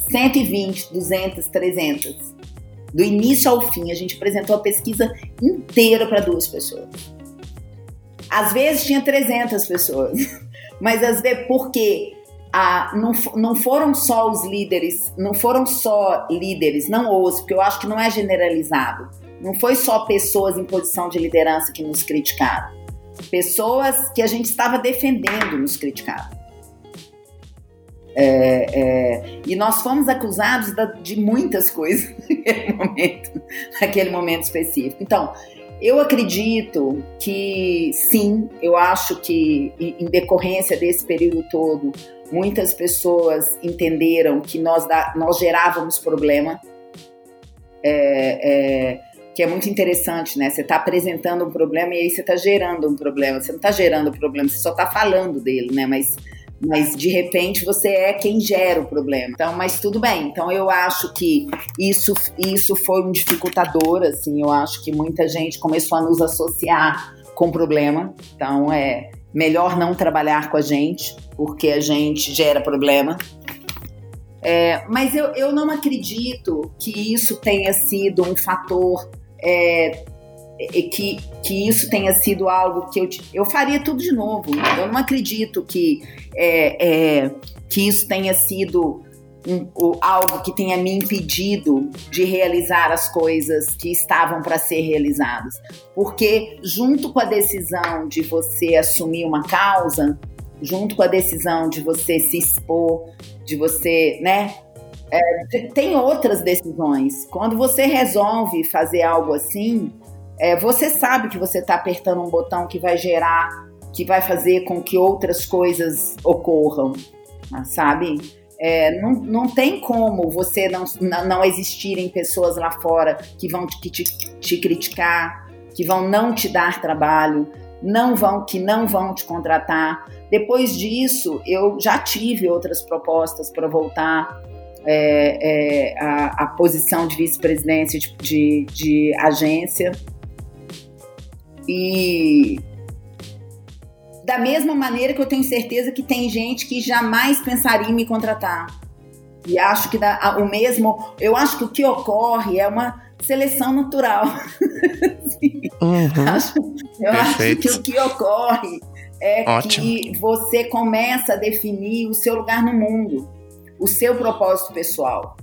Speaker 2: 120, 200, 300. Do início ao fim, a gente apresentou a pesquisa inteira para duas pessoas. Às vezes tinha 300 pessoas, mas às vezes, por quê? a, não, não foram só os líderes, não foram só líderes, não os, porque eu acho que não é generalizado. Não foi só pessoas em posição de liderança que nos criticaram. Pessoas que a gente estava defendendo nos criticaram. É, é, e nós fomos acusados de muitas coisas naquele momento, naquele momento específico. Então, eu acredito que sim, eu acho que em decorrência desse período todo, muitas pessoas entenderam que nós, nós gerávamos problema, é, é, que é muito interessante, né? Você está apresentando um problema e aí você está gerando um problema. Você não está gerando o um problema, você só está falando dele, né? Mas mas de repente você é quem gera o problema. Então, mas tudo bem. Então eu acho que isso isso foi um dificultador, assim, eu acho que muita gente começou a nos associar com problema. Então é melhor não trabalhar com a gente, porque a gente gera problema. É, mas eu, eu não acredito que isso tenha sido um fator é, que, que isso tenha sido algo que eu, eu faria tudo de novo. Eu não acredito que, é, é, que isso tenha sido um, algo que tenha me impedido de realizar as coisas que estavam para ser realizadas. Porque, junto com a decisão de você assumir uma causa, junto com a decisão de você se expor, de você, né? É, tem outras decisões. Quando você resolve fazer algo assim, é, você sabe que você está apertando um botão que vai gerar, que vai fazer com que outras coisas ocorram, sabe? É, não, não tem como você não, não existirem pessoas lá fora que vão te, te, te criticar, que vão não te dar trabalho, não vão que não vão te contratar. Depois disso, eu já tive outras propostas para voltar é, é, a, a, posição de vice-presidência de, de, de agência. E da mesma maneira que eu tenho certeza que tem gente que jamais pensaria em me contratar. E acho que dá, o mesmo, eu acho que o que ocorre é uma seleção natural.
Speaker 1: uhum.
Speaker 2: acho, eu Perfeito. acho que o que ocorre é Ótimo. que você começa a definir o seu lugar no mundo, o seu propósito pessoal.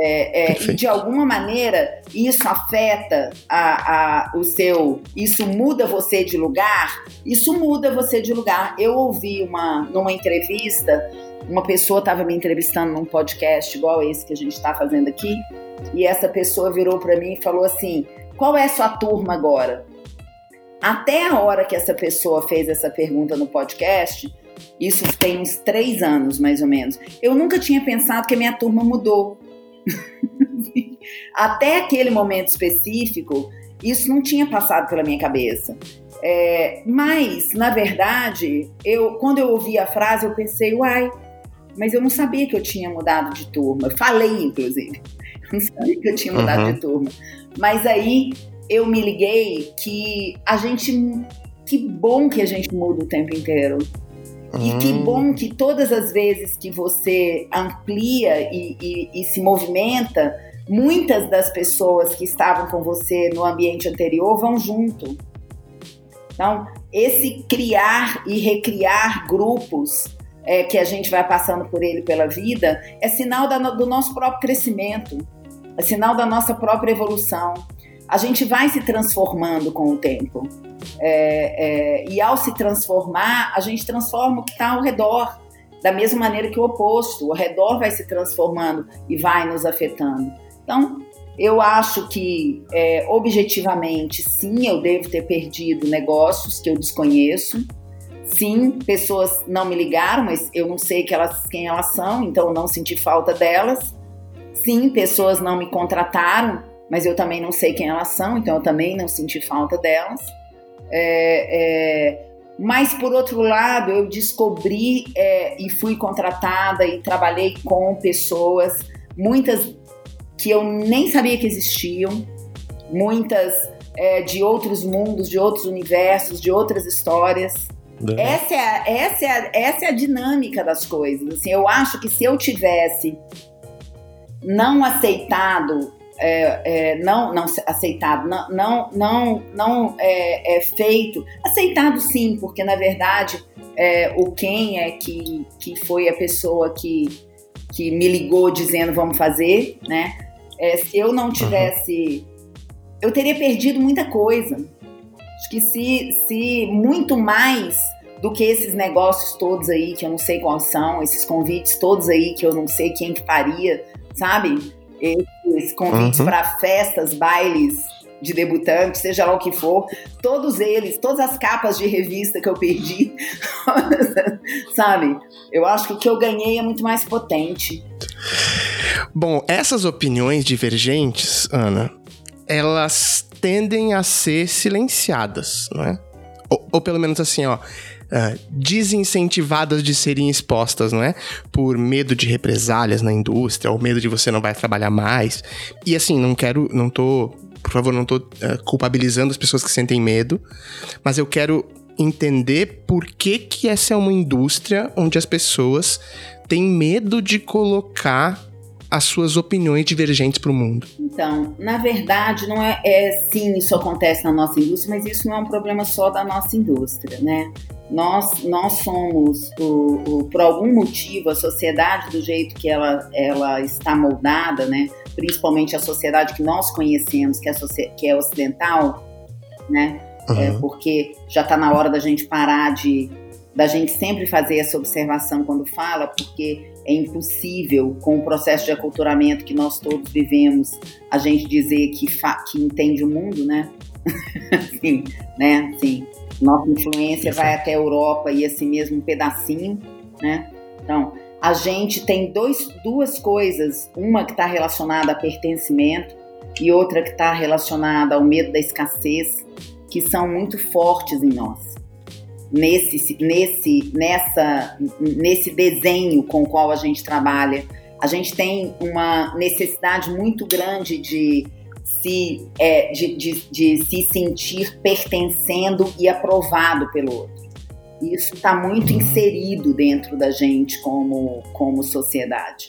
Speaker 2: É, é, e de alguma maneira isso afeta a, a, o seu. Isso muda você de lugar? Isso muda você de lugar. Eu ouvi uma numa entrevista, uma pessoa estava me entrevistando num podcast igual esse que a gente está fazendo aqui, e essa pessoa virou para mim e falou assim: qual é a sua turma agora? Até a hora que essa pessoa fez essa pergunta no podcast, isso tem uns três anos mais ou menos, eu nunca tinha pensado que a minha turma mudou. Até aquele momento específico, isso não tinha passado pela minha cabeça. É, mas, na verdade, eu, quando eu ouvi a frase, eu pensei, uai, mas eu não sabia que eu tinha mudado de turma. Falei, inclusive. não sabia que eu tinha mudado uhum. de turma. Mas aí eu me liguei que a gente. Que bom que a gente muda o tempo inteiro. E que hum. bom que todas as vezes que você amplia e, e, e, se movimenta, muitas das pessoas que estavam com você no ambiente anterior vão junto. Então, esse criar e recriar grupos é, que a gente vai passando por ele pela vida é sinal da, do nosso próprio crescimento é sinal da nossa própria evolução. A gente vai se transformando com o tempo. É, é, e ao se transformar, a gente transforma o que está ao redor, da mesma maneira que o oposto. O redor vai se transformando e vai nos afetando. Então, eu acho que, é, objetivamente, sim, eu devo ter perdido negócios que eu desconheço. Sim, pessoas não me ligaram, mas eu não sei que elas, quem elas são, então eu não senti falta delas. Sim, pessoas não me contrataram, mas eu também não sei quem elas são, então eu também não senti falta delas. É, é, mas, por outro lado, eu descobri é, e fui contratada e trabalhei com pessoas, muitas que eu nem sabia que existiam, muitas é, de outros mundos, de outros universos, de outras histórias. Essa é, a, essa, é a, essa é a dinâmica das coisas. Assim, eu acho que se eu tivesse não aceitado, é, é, não, não aceitado, não, não, não, não é, é, feito, aceitado sim, porque na verdade é, o quem é que, que foi a pessoa que, que me ligou dizendo vamos fazer, né? É, se eu não tivesse, uhum. eu teria perdido muita coisa. Acho que se, se muito mais do que esses negócios todos aí que eu não sei quais são, esses convites todos aí que eu não sei quem que faria, sabe? Esses convites uhum. para festas, bailes de debutante, seja lá o que for, todos eles, todas as capas de revista que eu perdi, sabe? Eu acho que o que eu ganhei é muito mais potente.
Speaker 1: Bom, essas opiniões divergentes, Ana, elas tendem a ser silenciadas, não é? Ou, ou pelo menos assim, ó, uh, desincentivadas de serem expostas, não é? Por medo de represálias na indústria, ou medo de você não vai trabalhar mais. E assim, não quero, não tô, por favor, não tô uh, culpabilizando as pessoas que sentem medo, mas eu quero entender por que que essa é uma indústria onde as pessoas têm medo de colocar as suas opiniões divergentes para o mundo?
Speaker 2: Então, na verdade, não é, é sim isso acontece na nossa indústria, mas isso não é um problema só da nossa indústria, né? Nós, nós somos, o, o, por algum motivo, a sociedade do jeito que ela, ela está moldada, né? Principalmente a sociedade que nós conhecemos, que é, que é ocidental, né? Uhum. É porque já está na hora da gente parar de da gente sempre fazer essa observação quando fala, porque é impossível, com o processo de aculturamento que nós todos vivemos, a gente dizer que, que entende o mundo, né? Sim, né? Sim. Nossa influência vai até a Europa e esse mesmo pedacinho, né? Então, a gente tem dois, duas coisas, uma que está relacionada a pertencimento e outra que está relacionada ao medo da escassez, que são muito fortes em nós nesse, nesse, nessa, nesse desenho com o qual a gente trabalha. A gente tem uma necessidade muito grande de se, é, de, de, de se sentir pertencendo e aprovado pelo outro. Isso está muito inserido dentro da gente como, como sociedade.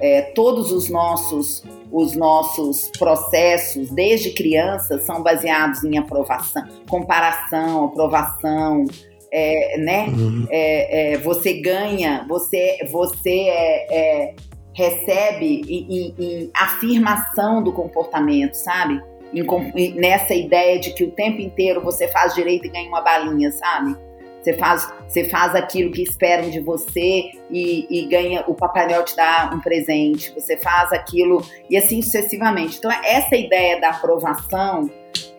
Speaker 2: É, todos os nossos os nossos processos desde criança são baseados em aprovação, comparação, aprovação, é, né? Uhum. É, é, você ganha, você, você é, é, recebe em, em, afirmação do comportamento, sabe? Em, nessa ideia de que o tempo inteiro você faz direito e ganha uma balinha, sabe? Você faz, você faz aquilo que esperam de você e, e ganha, o Papai Noel te dá um presente, você faz aquilo e assim sucessivamente. Então, essa ideia da aprovação,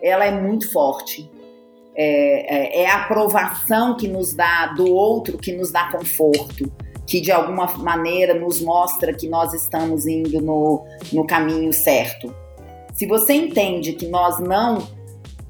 Speaker 2: ela é muito forte é, é, é, a aprovação que nos dá do outro que nos dá conforto, que de alguma maneira nos mostra que nós estamos indo no, no caminho certo. Se você entende que nós não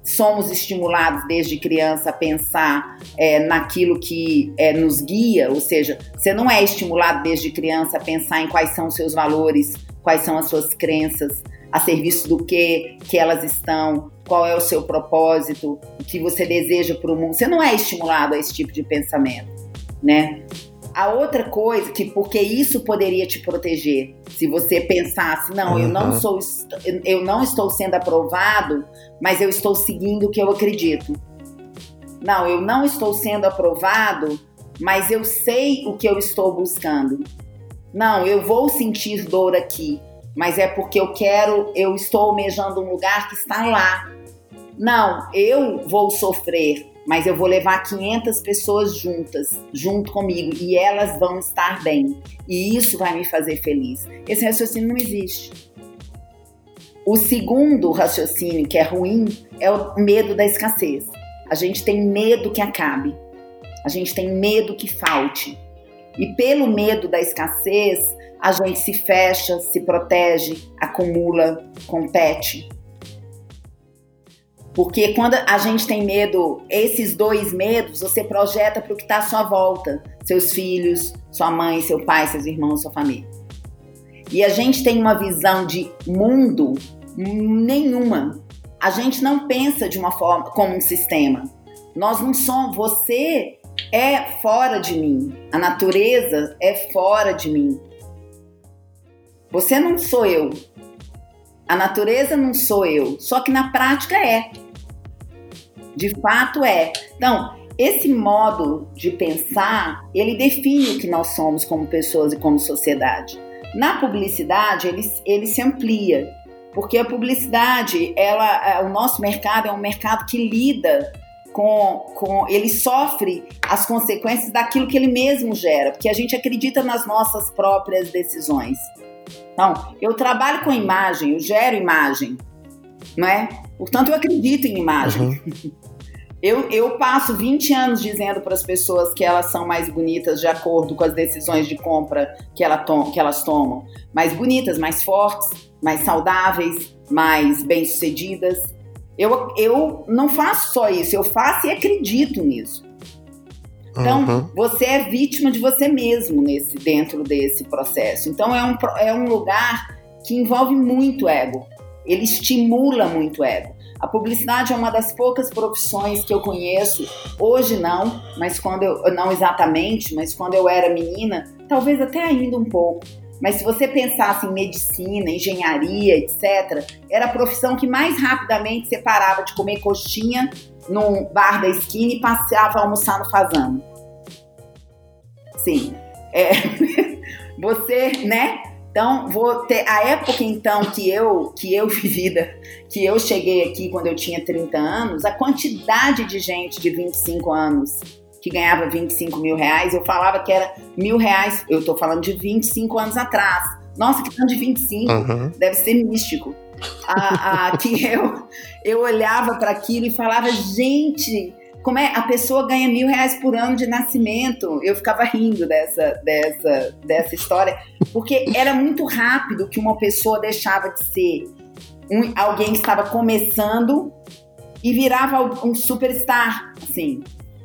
Speaker 2: somos estimulados desde criança a pensar é, naquilo que é, nos guia, ou seja, você não é estimulado desde criança a pensar em quais são os seus valores, quais são as suas crenças, a serviço do que que elas estão, qual é o seu propósito, o que você deseja para o mundo. Você não é estimulado a esse tipo de pensamento, né? A outra coisa que porque isso poderia te proteger, se você pensasse, não, eu não sou eu não estou sendo aprovado, mas eu estou seguindo o que eu acredito. Não, eu não estou sendo aprovado, mas eu sei o que eu estou buscando. Não, eu vou sentir dor aqui, mas é porque eu quero, eu estou almejando um lugar que está lá. Não, eu vou sofrer, mas eu vou levar 500 pessoas juntas, junto comigo, e elas vão estar bem. E isso vai me fazer feliz. Esse raciocínio não existe. O segundo raciocínio, que é ruim, é o medo da escassez. A gente tem medo que acabe. A gente tem medo que falte. E pelo medo da escassez, a gente se fecha, se protege, acumula, compete. Porque quando a gente tem medo, esses dois medos, você projeta para o que está à sua volta: seus filhos, sua mãe, seu pai, seus irmãos, sua família. E a gente tem uma visão de mundo nenhuma. A gente não pensa de uma forma como um sistema. Nós não somos. Você é fora de mim. A natureza é fora de mim. Você não sou eu. A natureza não sou eu. Só que na prática é. De fato é. Então, esse modo de pensar, ele define o que nós somos como pessoas e como sociedade. Na publicidade, ele, ele se amplia, porque a publicidade, ela, é, o nosso mercado é um mercado que lida com, com, ele sofre as consequências daquilo que ele mesmo gera, porque a gente acredita nas nossas próprias decisões. Então, eu trabalho com imagem, eu gero imagem, não é? Portanto, eu acredito em imagem. Uhum. Eu, eu passo 20 anos dizendo para as pessoas que elas são mais bonitas de acordo com as decisões de compra que, ela to que elas tomam. Mais bonitas, mais fortes, mais saudáveis, mais bem-sucedidas. Eu, eu não faço só isso, eu faço e acredito nisso. Então, uhum. você é vítima de você mesmo nesse dentro desse processo. Então, é um, é um lugar que envolve muito ego. Ele estimula muito ego. A publicidade é uma das poucas profissões que eu conheço. Hoje não, mas quando eu não exatamente, mas quando eu era menina, talvez até ainda um pouco. Mas se você pensasse em medicina, engenharia, etc., era a profissão que mais rapidamente você parava de comer coxinha num bar da esquina e passeava a almoçar no fazano. Sim. É, você, né? Então, vou ter a época então que eu que eu vivida, que eu cheguei aqui quando eu tinha 30 anos, a quantidade de gente de 25 anos que ganhava 25 mil reais, eu falava que era mil reais, eu tô falando de 25 anos atrás. Nossa, que tanto de 25, uhum. deve ser místico. A, a, que eu, eu olhava para aquilo e falava, gente, como é a pessoa ganha mil reais por ano de nascimento. Eu ficava rindo dessa, dessa, dessa história, porque era muito rápido que uma pessoa deixava de ser um, alguém que estava começando e virava um superstar, assim.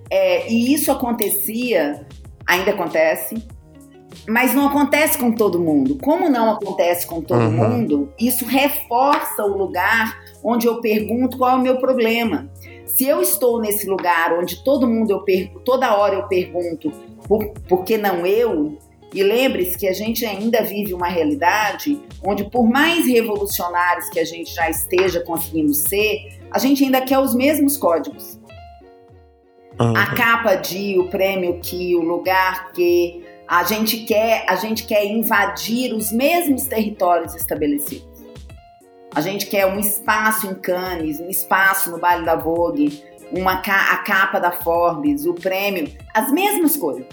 Speaker 2: É, e isso acontecia, ainda acontece, mas não acontece com todo mundo. Como não acontece com todo uhum. mundo, isso reforça o lugar onde eu pergunto qual é o meu problema. Se eu estou nesse lugar onde todo mundo eu pergunto, toda hora eu pergunto por, por que não eu? E lembre-se que a gente ainda vive uma realidade onde, por mais revolucionários que a gente já esteja conseguindo ser, a gente ainda quer os mesmos códigos. Uhum. A capa de, o prêmio que, o lugar que, a gente quer, a gente quer invadir os mesmos territórios estabelecidos. A gente quer um espaço em Cannes, um espaço no Baile da Vogue, uma a capa da Forbes, o prêmio, as mesmas coisas.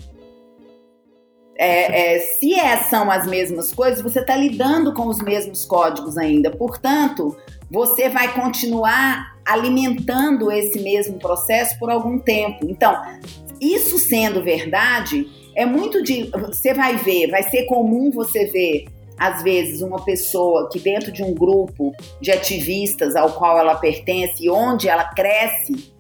Speaker 2: É, é, se é, são as mesmas coisas, você está lidando com os mesmos códigos ainda. Portanto, você vai continuar alimentando esse mesmo processo por algum tempo. Então, isso sendo verdade, é muito de. Você vai ver, vai ser comum você ver, às vezes, uma pessoa que dentro de um grupo de ativistas ao qual ela pertence e onde ela cresce,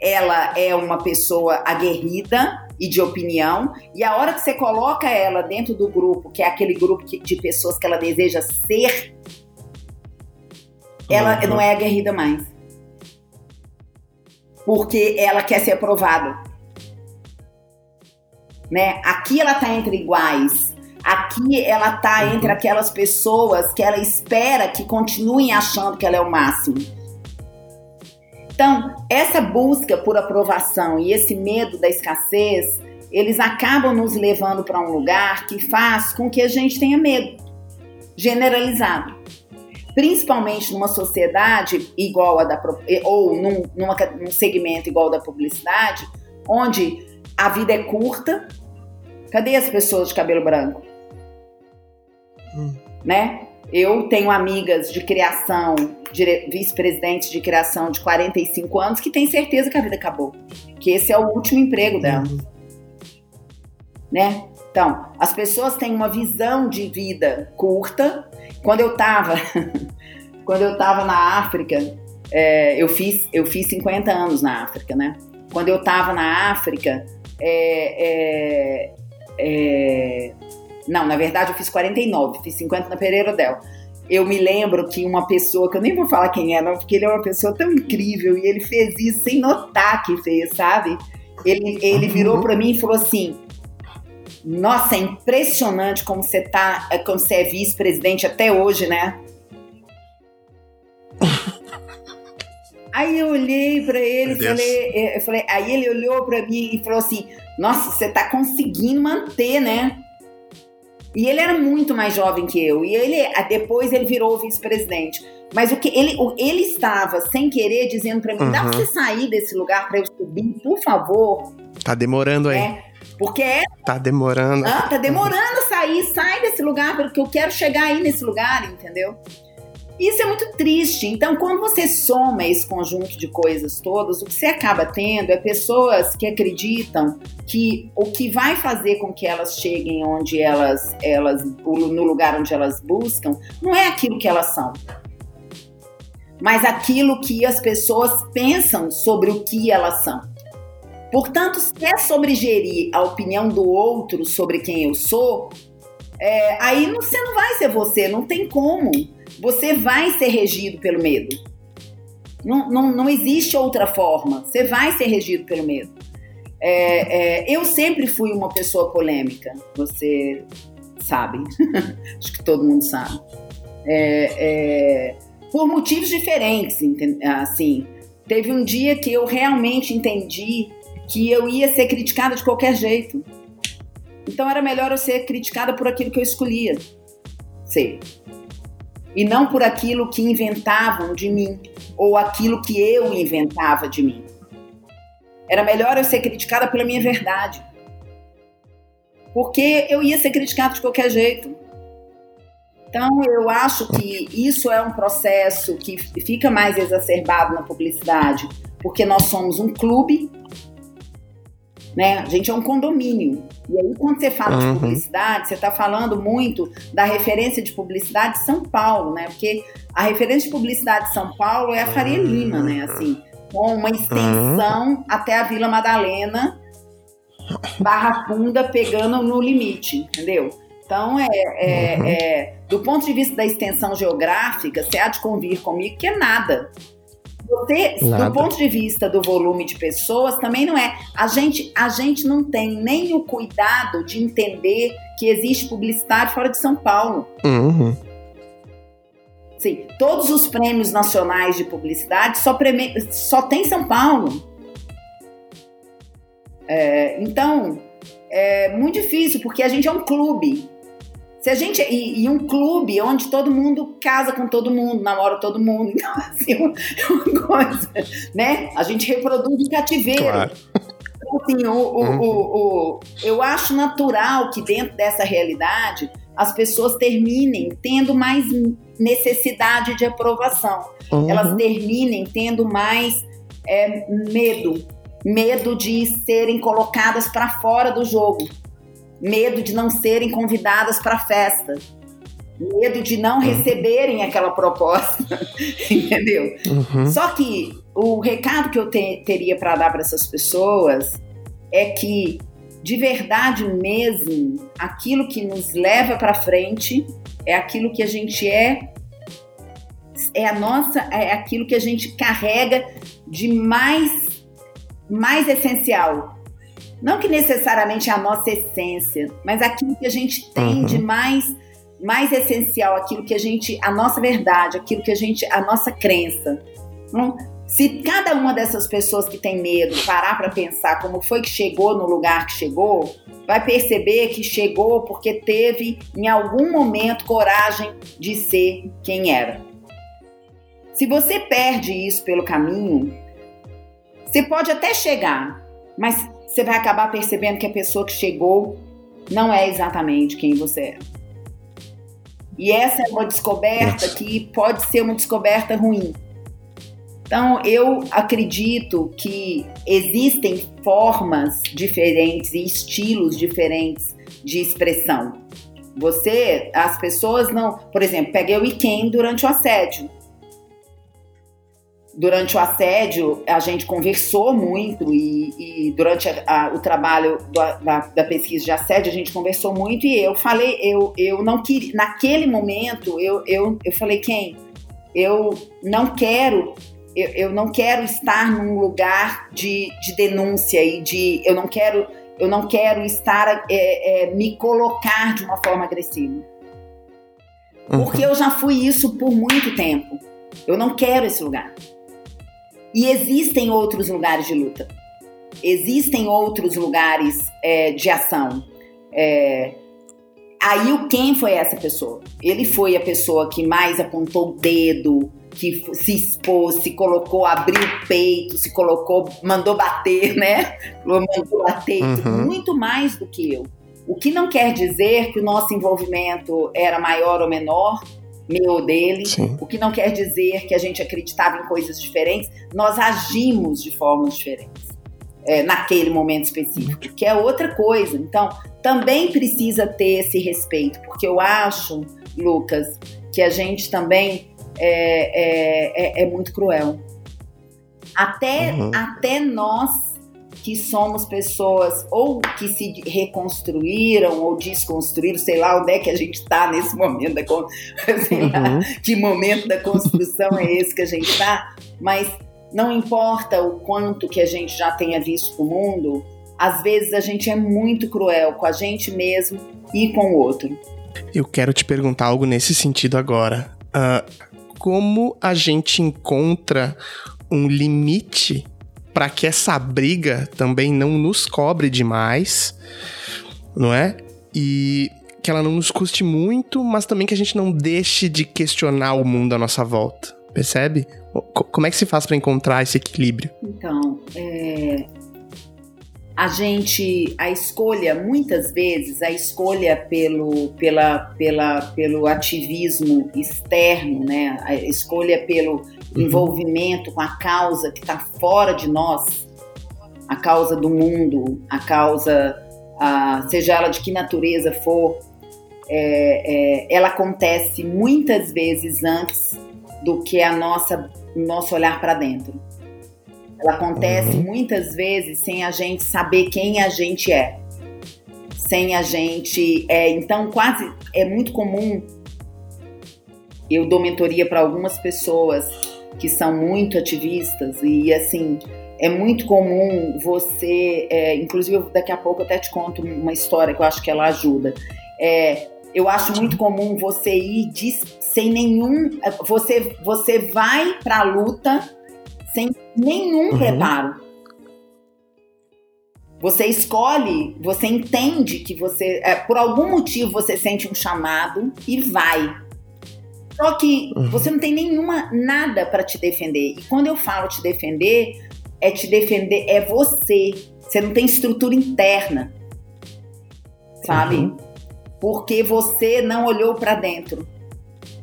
Speaker 2: ela é uma pessoa aguerrida e de opinião, e a hora que você coloca ela dentro do grupo, que é aquele grupo de pessoas que ela deseja ser, ela não é aguerrida mais. Porque ela quer ser aprovada né? Aqui ela tá entre iguais. Aqui ela tá uhum. entre aquelas pessoas que ela espera que continuem achando que ela é o máximo. Então, essa busca por aprovação e esse medo da escassez, eles acabam nos levando para um lugar que faz com que a gente tenha medo generalizado. Principalmente numa sociedade igual a da ou num, numa, num segmento igual da publicidade, onde a vida é curta. Cadê as pessoas de cabelo branco? Hum. Né? Eu tenho amigas de criação, vice-presidentes de criação de 45 anos que têm certeza que a vida acabou. Que esse é o último emprego dela. Hum. Né? Então, as pessoas têm uma visão de vida curta. Quando eu estava quando eu tava na África, é, eu, fiz, eu fiz 50 anos na África, né? Quando eu estava na África, é, é, é, não, na verdade eu fiz 49, fiz 50 na Pereira Del. Eu me lembro que uma pessoa, que eu nem vou falar quem é, não, porque ele é uma pessoa tão incrível e ele fez isso sem notar que fez, sabe? Ele, ele virou para mim e falou assim: Nossa, é impressionante como você tá, como você é vice-presidente até hoje, né? Aí eu olhei para ele e falei, eu falei, aí ele olhou para mim e falou assim: "Nossa, você tá conseguindo manter, né?" E ele era muito mais jovem que eu. E ele depois ele virou vice-presidente. Mas o que ele, ele estava sem querer dizendo para mim: uhum. "Dá para você sair desse lugar para eu subir, por favor?"
Speaker 1: Tá demorando aí.
Speaker 2: É, porque é.
Speaker 1: Tá demorando.
Speaker 2: Ah, tá demorando sair, sai desse lugar, porque eu quero chegar aí nesse lugar, entendeu? Isso é muito triste. Então, quando você soma esse conjunto de coisas todas, o que você acaba tendo é pessoas que acreditam que o que vai fazer com que elas cheguem onde elas, elas no lugar onde elas buscam, não é aquilo que elas são. mas aquilo que as pessoas pensam sobre o que elas são. Portanto, se é sobre gerir a opinião do outro sobre quem eu sou, é, aí você não vai ser você, não tem como. Você vai ser regido pelo medo. Não, não, não existe outra forma. Você vai ser regido pelo medo. É, é, eu sempre fui uma pessoa polêmica, você sabe. Acho que todo mundo sabe. É, é, por motivos diferentes, assim. Teve um dia que eu realmente entendi que eu ia ser criticada de qualquer jeito. Então era melhor eu ser criticada por aquilo que eu escolhia ser. E não por aquilo que inventavam de mim, ou aquilo que eu inventava de mim. Era melhor eu ser criticada pela minha verdade. Porque eu ia ser criticada de qualquer jeito. Então, eu acho que isso é um processo que fica mais exacerbado na publicidade, porque nós somos um clube né? A gente é um condomínio. E aí, quando você fala uhum. de publicidade, você está falando muito da referência de publicidade de São Paulo, né? Porque a referência de publicidade de São Paulo é a Faria Lima, né? Assim, com uma extensão uhum. até a Vila Madalena, Barra Funda, pegando no limite, entendeu? Então, é, é, uhum. é, do ponto de vista da extensão geográfica, você há de convir comigo que é nada. Você, Nada. do ponto de vista do volume de pessoas, também não é. A gente, a gente não tem nem o cuidado de entender que existe publicidade fora de São Paulo.
Speaker 1: Uhum.
Speaker 2: Sim, todos os prêmios nacionais de publicidade só, prêmio, só tem São Paulo. É, então, é muito difícil, porque a gente é um clube. Se a gente. E, e, um clube onde todo mundo casa com todo mundo, namora todo mundo. Então, assim, é uma coisa, né? A gente reproduz em cativeiro. Claro. Então, assim, o, uhum. o, o, eu acho natural que dentro dessa realidade as pessoas terminem tendo mais necessidade de aprovação. Uhum. Elas terminem tendo mais é, medo. Medo de serem colocadas para fora do jogo medo de não serem convidadas para a festa, medo de não uhum. receberem aquela proposta, entendeu? Uhum. Só que o recado que eu te, teria para dar para essas pessoas é que, de verdade mesmo, aquilo que nos leva para frente é aquilo que a gente é, é a nossa, é aquilo que a gente carrega de mais mais essencial, não que necessariamente é a nossa essência, mas aquilo que a gente tem uhum. de mais mais essencial, aquilo que a gente, a nossa verdade, aquilo que a gente, a nossa crença. Então, se cada uma dessas pessoas que tem medo parar para pensar como foi que chegou no lugar que chegou, vai perceber que chegou porque teve em algum momento coragem de ser quem era. Se você perde isso pelo caminho, você pode até chegar, mas você vai acabar percebendo que a pessoa que chegou não é exatamente quem você é. E essa é uma descoberta que pode ser uma descoberta ruim. Então, eu acredito que existem formas diferentes e estilos diferentes de expressão. Você, as pessoas não. Por exemplo, peguei o Iken durante o assédio durante o assédio, a gente conversou muito e, e durante a, a, o trabalho do, da, da, pesquisa de assédio, a gente conversou muito e eu falei, eu, eu não queria, naquele momento, eu, eu, eu falei, quem? Eu não quero, eu, eu não quero estar num lugar de, de denúncia e de, eu não quero, eu não quero estar, é, é, me colocar de uma forma agressiva. Porque uhum. eu já fui isso por muito tempo. Eu não quero esse lugar. E existem outros lugares de luta, existem outros lugares é, de ação. É, aí o quem foi essa pessoa? Ele foi a pessoa que mais apontou o dedo, que se expôs, se colocou, abriu o peito, se colocou, mandou bater, né? Mandou bater, uhum. muito mais do que eu. O que não quer dizer que o nosso envolvimento era maior ou menor, meu dele, Sim. o que não quer dizer que a gente acreditava em coisas diferentes, nós agimos de formas diferentes. É, naquele momento específico, que é outra coisa. Então, também precisa ter esse respeito, porque eu acho, Lucas, que a gente também é, é, é, é muito cruel. Até, uhum. até nós que somos pessoas ou que se reconstruíram ou desconstruíram, sei lá onde é que a gente está nesse momento, da, sei uhum. lá, que momento da construção é esse que a gente está, mas não importa o quanto que a gente já tenha visto o mundo, às vezes a gente é muito cruel com a gente mesmo e com o outro.
Speaker 1: Eu quero te perguntar algo nesse sentido agora. Uh, como a gente encontra um limite para que essa briga também não nos cobre demais, não é? E que ela não nos custe muito, mas também que a gente não deixe de questionar o mundo à nossa volta. Percebe? Como é que se faz para encontrar esse equilíbrio?
Speaker 2: Então, é, a gente, a escolha, muitas vezes, a escolha pelo, pela, pela, pelo ativismo externo, né? a escolha pelo. Envolvimento com a causa que está fora de nós, a causa do mundo, a causa, a, seja ela de que natureza for, é, é, ela acontece muitas vezes antes do que a nossa nosso olhar para dentro. Ela acontece uhum. muitas vezes sem a gente saber quem a gente é. Sem a gente. É, então, quase é muito comum. Eu dou mentoria para algumas pessoas que são muito ativistas e assim é muito comum você, é, inclusive daqui a pouco eu até te conto uma história que eu acho que ela ajuda. É, eu acho muito comum você ir de, sem nenhum, você você vai para a luta sem nenhum uhum. preparo. Você escolhe, você entende que você, é, por algum motivo, você sente um chamado e vai. Só que uhum. você não tem nenhuma nada para te defender. E quando eu falo te defender, é te defender é você. Você não tem estrutura interna, sabe? Uhum. Porque você não olhou para dentro.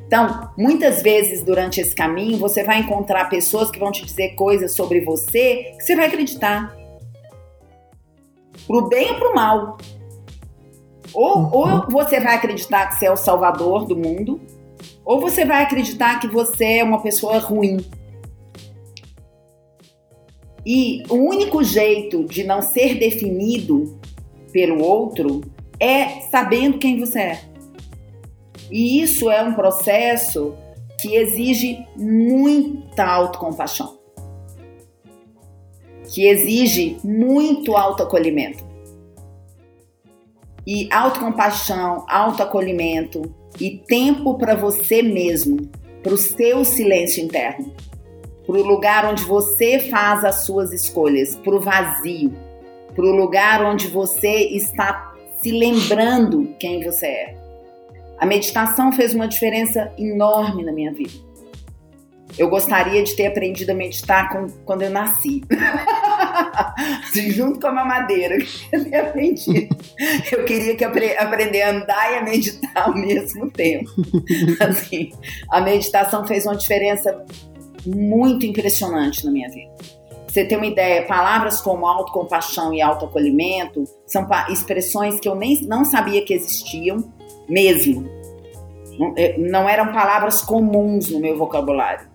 Speaker 2: Então, muitas vezes durante esse caminho, você vai encontrar pessoas que vão te dizer coisas sobre você que você vai acreditar. Pro bem ou pro mal. Ou, uhum. ou você vai acreditar que você é o salvador do mundo, ou você vai acreditar que você é uma pessoa ruim. E o único jeito de não ser definido pelo outro é sabendo quem você é. E isso é um processo que exige muita autocompaixão, que exige muito autoacolhimento. E autocompaixão, autoacolhimento e tempo para você mesmo, para o seu silêncio interno, para o lugar onde você faz as suas escolhas, para o vazio, para o lugar onde você está se lembrando quem você é. A meditação fez uma diferença enorme na minha vida. Eu gostaria de ter aprendido a meditar com, quando eu nasci. junto com a mamadeira, eu ter aprendido. Eu queria que apre aprender a andar e a meditar ao mesmo tempo. Assim, a meditação fez uma diferença muito impressionante na minha vida. você ter uma ideia, palavras como autocompaixão e autoacolhimento são expressões que eu nem não sabia que existiam mesmo. É, não eram palavras comuns no meu vocabulário.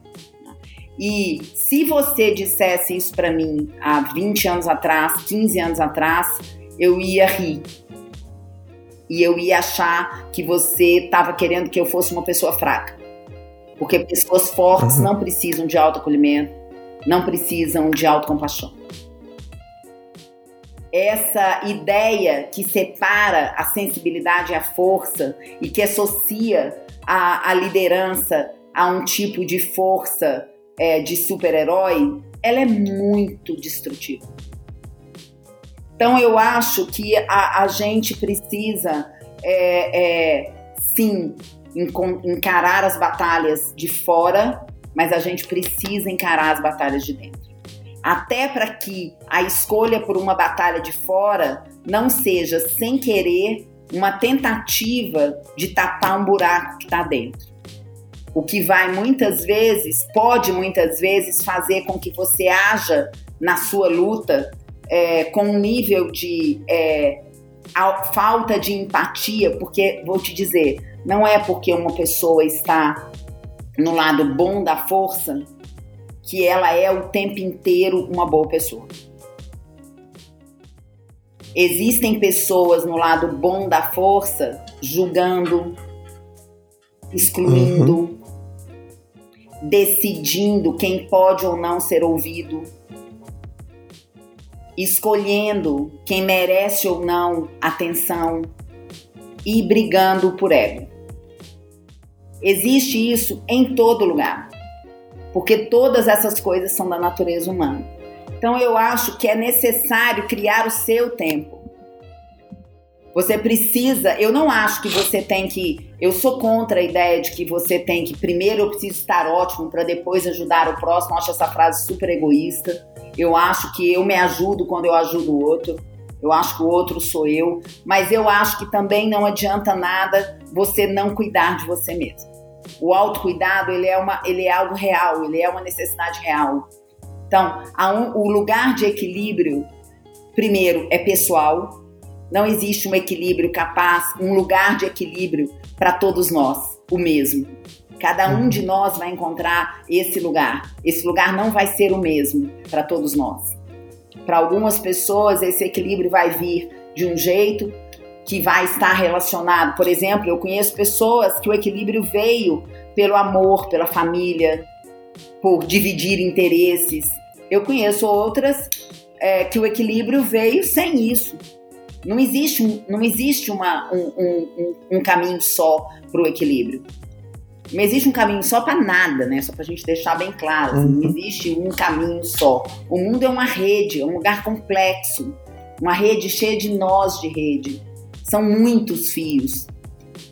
Speaker 2: E se você dissesse isso para mim há 20 anos atrás, 15 anos atrás, eu ia rir. E eu ia achar que você estava querendo que eu fosse uma pessoa fraca. Porque pessoas fortes uhum. não precisam de autoacolhimento, não precisam de autocompaixão essa ideia que separa a sensibilidade e a força e que associa a, a liderança a um tipo de força é, de super-herói, ela é muito destrutiva. Então eu acho que a, a gente precisa, é, é, sim, encarar as batalhas de fora, mas a gente precisa encarar as batalhas de dentro até para que a escolha por uma batalha de fora não seja sem querer uma tentativa de tapar um buraco que está dentro. O que vai muitas vezes, pode muitas vezes fazer com que você haja na sua luta é, com um nível de é, falta de empatia, porque vou te dizer, não é porque uma pessoa está no lado bom da força que ela é o tempo inteiro uma boa pessoa. Existem pessoas no lado bom da força julgando, excluindo, uhum. Decidindo quem pode ou não ser ouvido, escolhendo quem merece ou não atenção e brigando por ego. Existe isso em todo lugar, porque todas essas coisas são da natureza humana. Então eu acho que é necessário criar o seu tempo. Você precisa, eu não acho que você tem que, eu sou contra a ideia de que você tem que primeiro eu preciso estar ótimo para depois ajudar o próximo. Eu acho essa frase super egoísta. Eu acho que eu me ajudo quando eu ajudo o outro. Eu acho que o outro sou eu, mas eu acho que também não adianta nada você não cuidar de você mesmo. O autocuidado, ele é uma, ele é algo real, ele é uma necessidade real. Então, um, o lugar de equilíbrio, primeiro, é pessoal. Não existe um equilíbrio capaz, um lugar de equilíbrio para todos nós, o mesmo. Cada um de nós vai encontrar esse lugar. Esse lugar não vai ser o mesmo para todos nós. Para algumas pessoas, esse equilíbrio vai vir de um jeito que vai estar relacionado. Por exemplo, eu conheço pessoas que o equilíbrio veio pelo amor, pela família, por dividir interesses. Eu conheço outras é, que o equilíbrio veio sem isso. Não existe, não existe uma, um, um, um caminho só para o equilíbrio. Não existe um caminho só para nada, né? Só para a gente deixar bem claro. Assim, uhum. Não existe um caminho só. O mundo é uma rede, é um lugar complexo. Uma rede cheia de nós de rede. São muitos fios.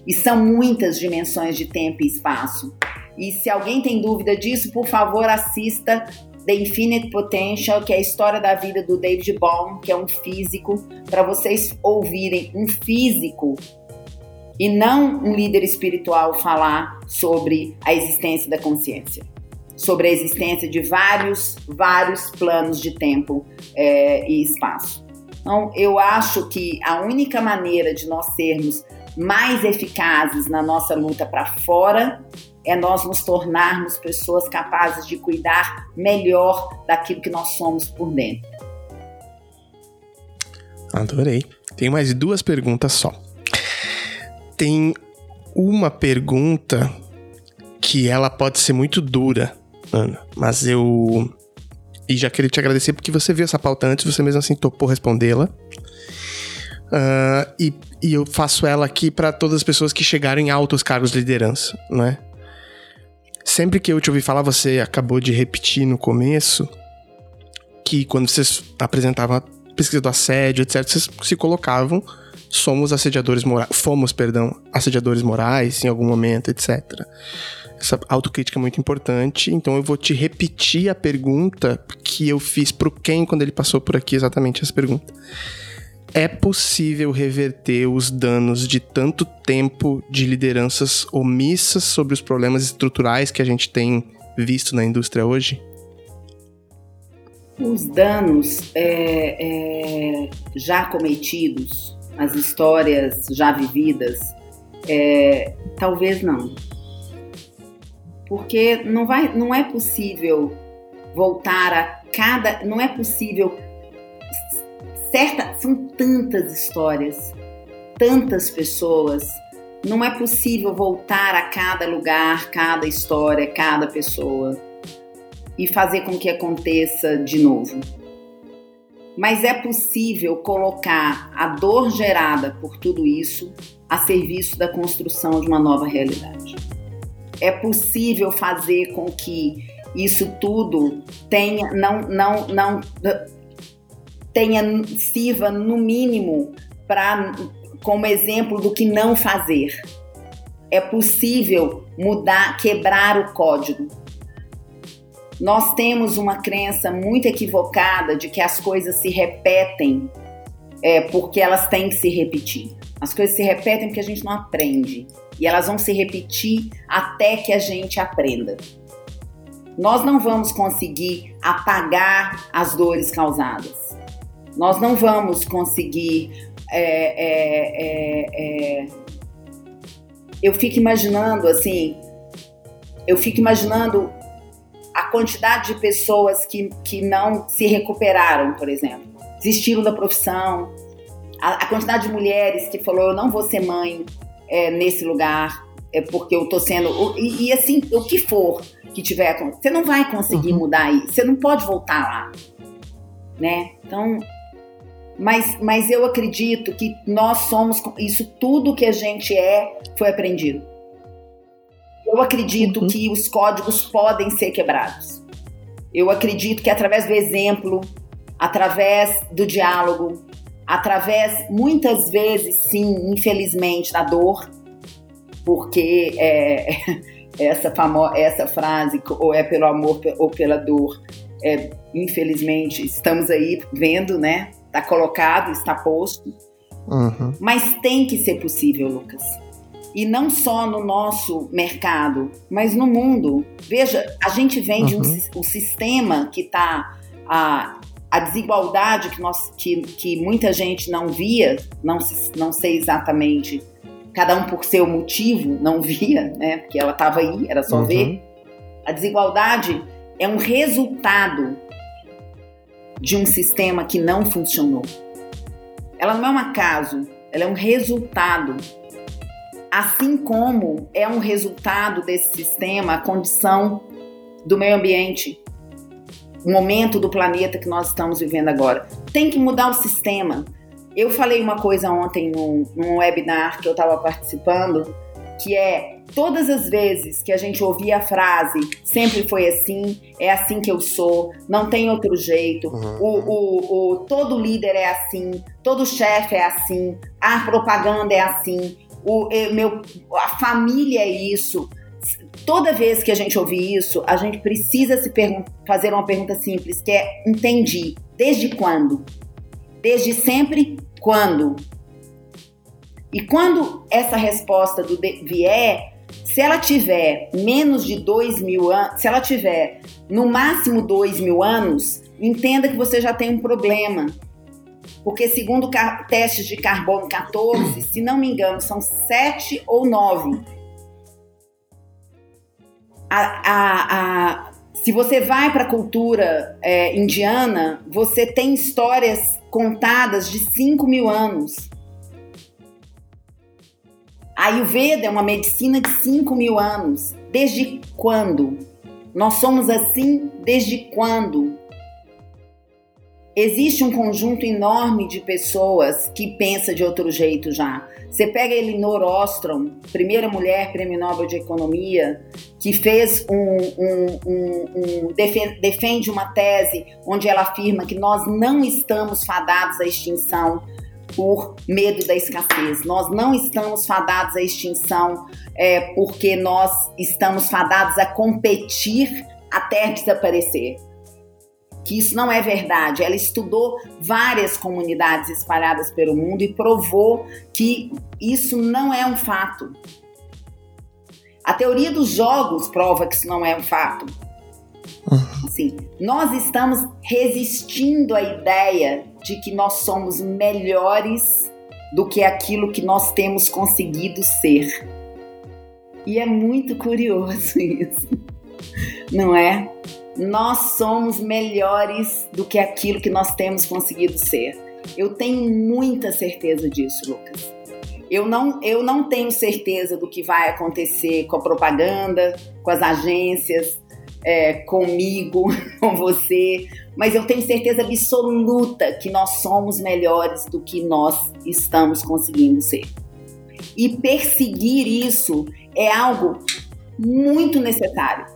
Speaker 2: E são muitas dimensões de tempo e espaço. E se alguém tem dúvida disso, por favor, assista The Infinite Potential, que é a história da vida do David Bohm, que é um físico, para vocês ouvirem um físico e não um líder espiritual falar sobre a existência da consciência, sobre a existência de vários, vários planos de tempo é, e espaço. Então, eu acho que a única maneira de nós sermos mais eficazes na nossa luta para fora é nós nos tornarmos pessoas capazes de cuidar melhor daquilo que nós somos por dentro.
Speaker 1: Adorei. Tenho mais duas perguntas só. Tem uma pergunta que ela pode ser muito dura, Ana, mas eu. E já queria te agradecer porque você viu essa pauta antes, você mesmo assim topou respondê-la. Uh, e, e, eu faço ela aqui para todas as pessoas que chegaram em altos cargos de liderança, não é? Sempre que eu te ouvi falar, você acabou de repetir no começo que quando vocês apresentavam a pesquisa do assédio, etc., vocês se colocavam somos assediadores morais, fomos, perdão, assediadores morais em algum momento, etc. Essa autocrítica é muito importante, então eu vou te repetir a pergunta que eu fiz pro Ken quando ele passou por aqui, exatamente essa pergunta. É possível reverter os danos de tanto tempo de lideranças omissas sobre os problemas estruturais que a gente tem visto na indústria hoje?
Speaker 2: Os danos é, é, já cometidos, as histórias já vividas, é, talvez não. Porque não, vai, não é possível voltar a cada. Não é possível certa, são tantas histórias, tantas pessoas. Não é possível voltar a cada lugar, cada história, cada pessoa e fazer com que aconteça de novo. Mas é possível colocar a dor gerada por tudo isso a serviço da construção de uma nova realidade. É possível fazer com que isso tudo tenha não não não tenha sirva no mínimo para como exemplo do que não fazer. É possível mudar, quebrar o código. Nós temos uma crença muito equivocada de que as coisas se repetem é, porque elas têm que se repetir. As coisas se repetem porque a gente não aprende. E elas vão se repetir até que a gente aprenda. Nós não vamos conseguir apagar as dores causadas nós não vamos conseguir. É, é, é, é, eu fico imaginando assim eu fico imaginando a quantidade de pessoas que, que não se recuperaram, por exemplo, desistiram da profissão, a, a quantidade de mulheres que falou eu não vou ser mãe é, nesse lugar, é porque eu tô sendo e, e, assim o que for que tiver, você não vai conseguir uhum. mudar isso, você não pode voltar lá, né? Então, mas, mas eu acredito que nós somos isso tudo que a gente é foi aprendido. Eu acredito uhum. que os códigos podem ser quebrados. Eu acredito que através do exemplo, através do diálogo, através, muitas vezes, sim, infelizmente, da dor, porque é, essa, famosa, essa frase, ou é pelo amor ou pela dor, é, infelizmente, estamos aí vendo, né? Está colocado, está posto. Uhum. Mas tem que ser possível, Lucas e não só no nosso mercado, mas no mundo. Veja, a gente vem de um, uhum. um sistema que está a, a desigualdade que, nós, que, que muita gente não via, não, não sei exatamente, cada um por seu motivo não via, né? Porque ela estava aí, era só uhum. ver. A desigualdade é um resultado de um sistema que não funcionou. Ela não é um acaso, ela é um resultado assim como é um resultado desse sistema a condição do meio ambiente, o momento do planeta que nós estamos vivendo agora. Tem que mudar o sistema. Eu falei uma coisa ontem num, num webinar que eu estava participando, que é todas as vezes que a gente ouvia a frase sempre foi assim, é assim que eu sou, não tem outro jeito, uhum. o, o, o, todo líder é assim, todo chefe é assim, a propaganda é assim, o meu, a família é isso. Toda vez que a gente ouvir isso, a gente precisa se fazer uma pergunta simples, que é entendi. Desde quando? Desde sempre, quando? E quando essa resposta do vier, se ela tiver menos de dois mil anos, se ela tiver no máximo dois mil anos, entenda que você já tem um problema porque segundo testes de carbono 14, se não me engano, são sete ou nove. A, a, a, se você vai para a cultura é, indiana, você tem histórias contadas de 5 mil anos. A Ayurveda é uma medicina de 5 mil anos. Desde quando? Nós somos assim desde quando? existe um conjunto enorme de pessoas que pensa de outro jeito já. Você pega Elinor Ostrom, primeira mulher prêmio Nobel de Economia, que fez um, um, um, um defende uma tese onde ela afirma que nós não estamos fadados à extinção por medo da escassez. Nós não estamos fadados à extinção é, porque nós estamos fadados a competir até desaparecer que isso não é verdade. Ela estudou várias comunidades espalhadas pelo mundo e provou que isso não é um fato. A teoria dos jogos prova que isso não é um fato. Uhum. Assim, nós estamos resistindo à ideia de que nós somos melhores do que aquilo que nós temos conseguido ser. E é muito curioso isso, não é? nós somos melhores do que aquilo que nós temos conseguido ser. Eu tenho muita certeza disso, Lucas. Eu não, eu não tenho certeza do que vai acontecer com a propaganda, com as agências, é, comigo, com você, mas eu tenho certeza absoluta que nós somos melhores do que nós estamos conseguindo ser. E perseguir isso é algo muito necessário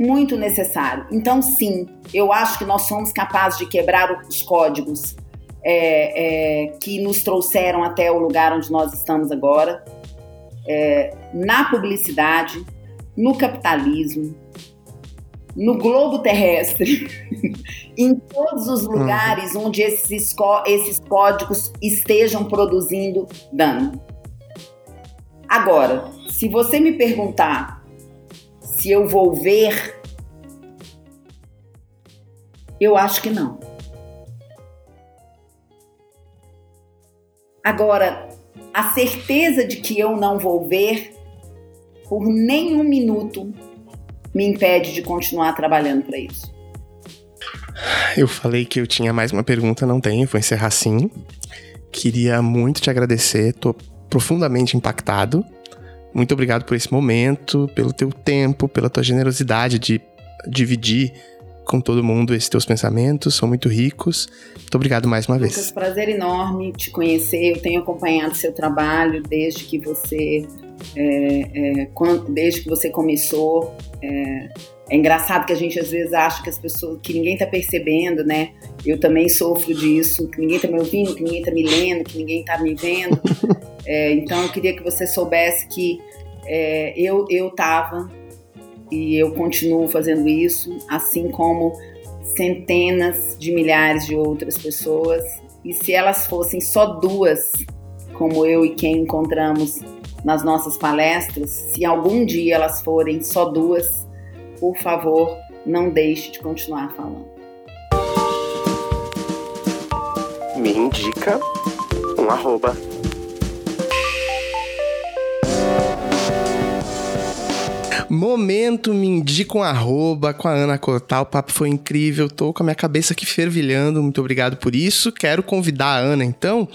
Speaker 2: muito necessário. Então, sim, eu acho que nós somos capazes de quebrar os códigos é, é, que nos trouxeram até o lugar onde nós estamos agora, é, na publicidade, no capitalismo, no globo terrestre, em todos os lugares uhum. onde esses, esses códigos estejam produzindo dano. Agora, se você me perguntar se eu vou ver, eu acho que não. Agora, a certeza de que eu não vou ver por nenhum minuto me impede de continuar trabalhando para isso.
Speaker 1: Eu falei que eu tinha mais uma pergunta, não tenho, vou encerrar assim. Queria muito te agradecer, tô profundamente impactado. Muito obrigado por esse momento, pelo teu tempo, pela tua generosidade de dividir com todo mundo esses teus pensamentos, são muito ricos. Muito obrigado mais uma vez.
Speaker 2: Lucas, prazer enorme te conhecer. Eu tenho acompanhado seu trabalho desde que você, é, é, quando, desde que você começou. É, é, engraçado que a gente às vezes acha que as pessoas, que ninguém está percebendo, né? Eu também sofro disso, que ninguém está me ouvindo, que ninguém está me lendo, que ninguém está me vendo. É, então eu queria que você soubesse que é, eu eu estava e eu continuo fazendo isso, assim como centenas de milhares de outras pessoas. E se elas fossem só duas, como eu e quem encontramos nas nossas palestras, se algum dia elas forem só duas, por favor, não deixe de continuar falando.
Speaker 1: Me indica um arroba Momento me indica um arroba com a Ana Cortal. O papo foi incrível. Tô com a minha cabeça aqui fervilhando. Muito obrigado por isso. Quero convidar a Ana, então,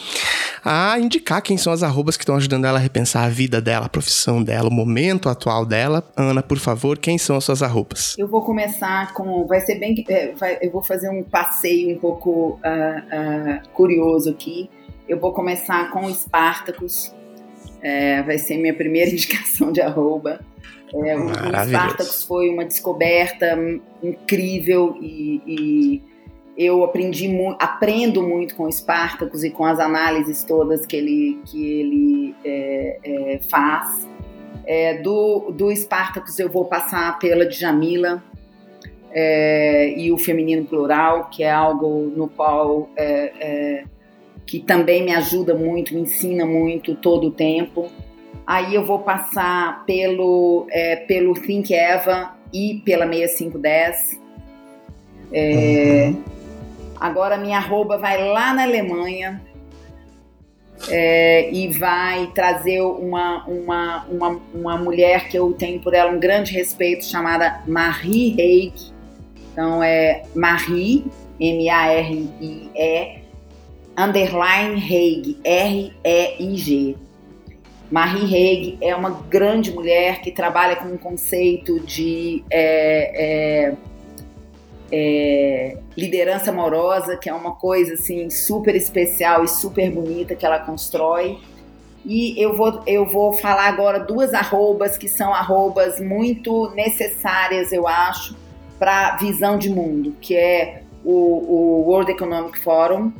Speaker 1: a indicar quem são as arrobas que estão ajudando ela a repensar a vida dela, a profissão dela, o momento atual dela. Ana, por favor, quem são as suas arrobas?
Speaker 2: Eu vou começar com. Vai ser bem. É, eu vou fazer um passeio um pouco uh, uh, curioso aqui. Eu vou começar com o Spartacus. É, vai ser minha primeira indicação de arroba. É, o, Spartacus foi uma descoberta incrível e, e eu aprendi mu aprendo muito com o Spartacus e com as análises todas que ele, que ele é, é, faz. É, do, do Spartacus eu vou passar pela Djamila é, e o feminino plural, que é algo no qual é, que também me ajuda muito, me ensina muito todo o tempo. Aí eu vou passar pelo, é, pelo Think Eva e pela 6510. É, uhum. Agora minha arroba vai lá na Alemanha é, e vai trazer uma, uma, uma, uma mulher que eu tenho por ela um grande respeito, chamada Marie Reig. Então é Marie, M-A-R-I-E, underline Reig, R-E-I-G. Marie Haig é uma grande mulher que trabalha com um conceito de é, é, é, liderança amorosa, que é uma coisa assim super especial e super bonita que ela constrói. E eu vou, eu vou falar agora duas arrobas que são arrobas muito necessárias, eu acho, para visão de mundo, que é o, o World Economic Forum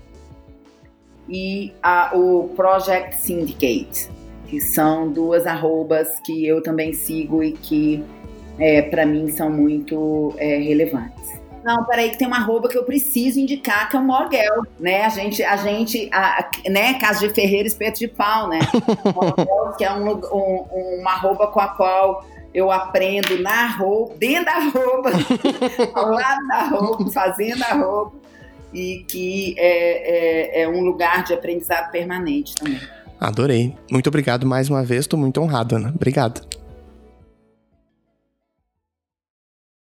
Speaker 2: e a, o Project Syndicate que são duas arrobas que eu também sigo e que é, para mim são muito é, relevantes. Não, peraí, que tem uma arroba que eu preciso indicar, que é o Morgel, né? A gente, a gente, a, né? Casa de Ferreira, espeto de pau, né? Morgel, que é um, um, uma arroba com a qual eu aprendo na roupa, dentro da roupa, ao lado da roupa, fazendo a roupa, e que é, é, é um lugar de aprendizado permanente também.
Speaker 1: Adorei. Muito obrigado mais uma vez, tô muito honrado, Ana. Obrigado.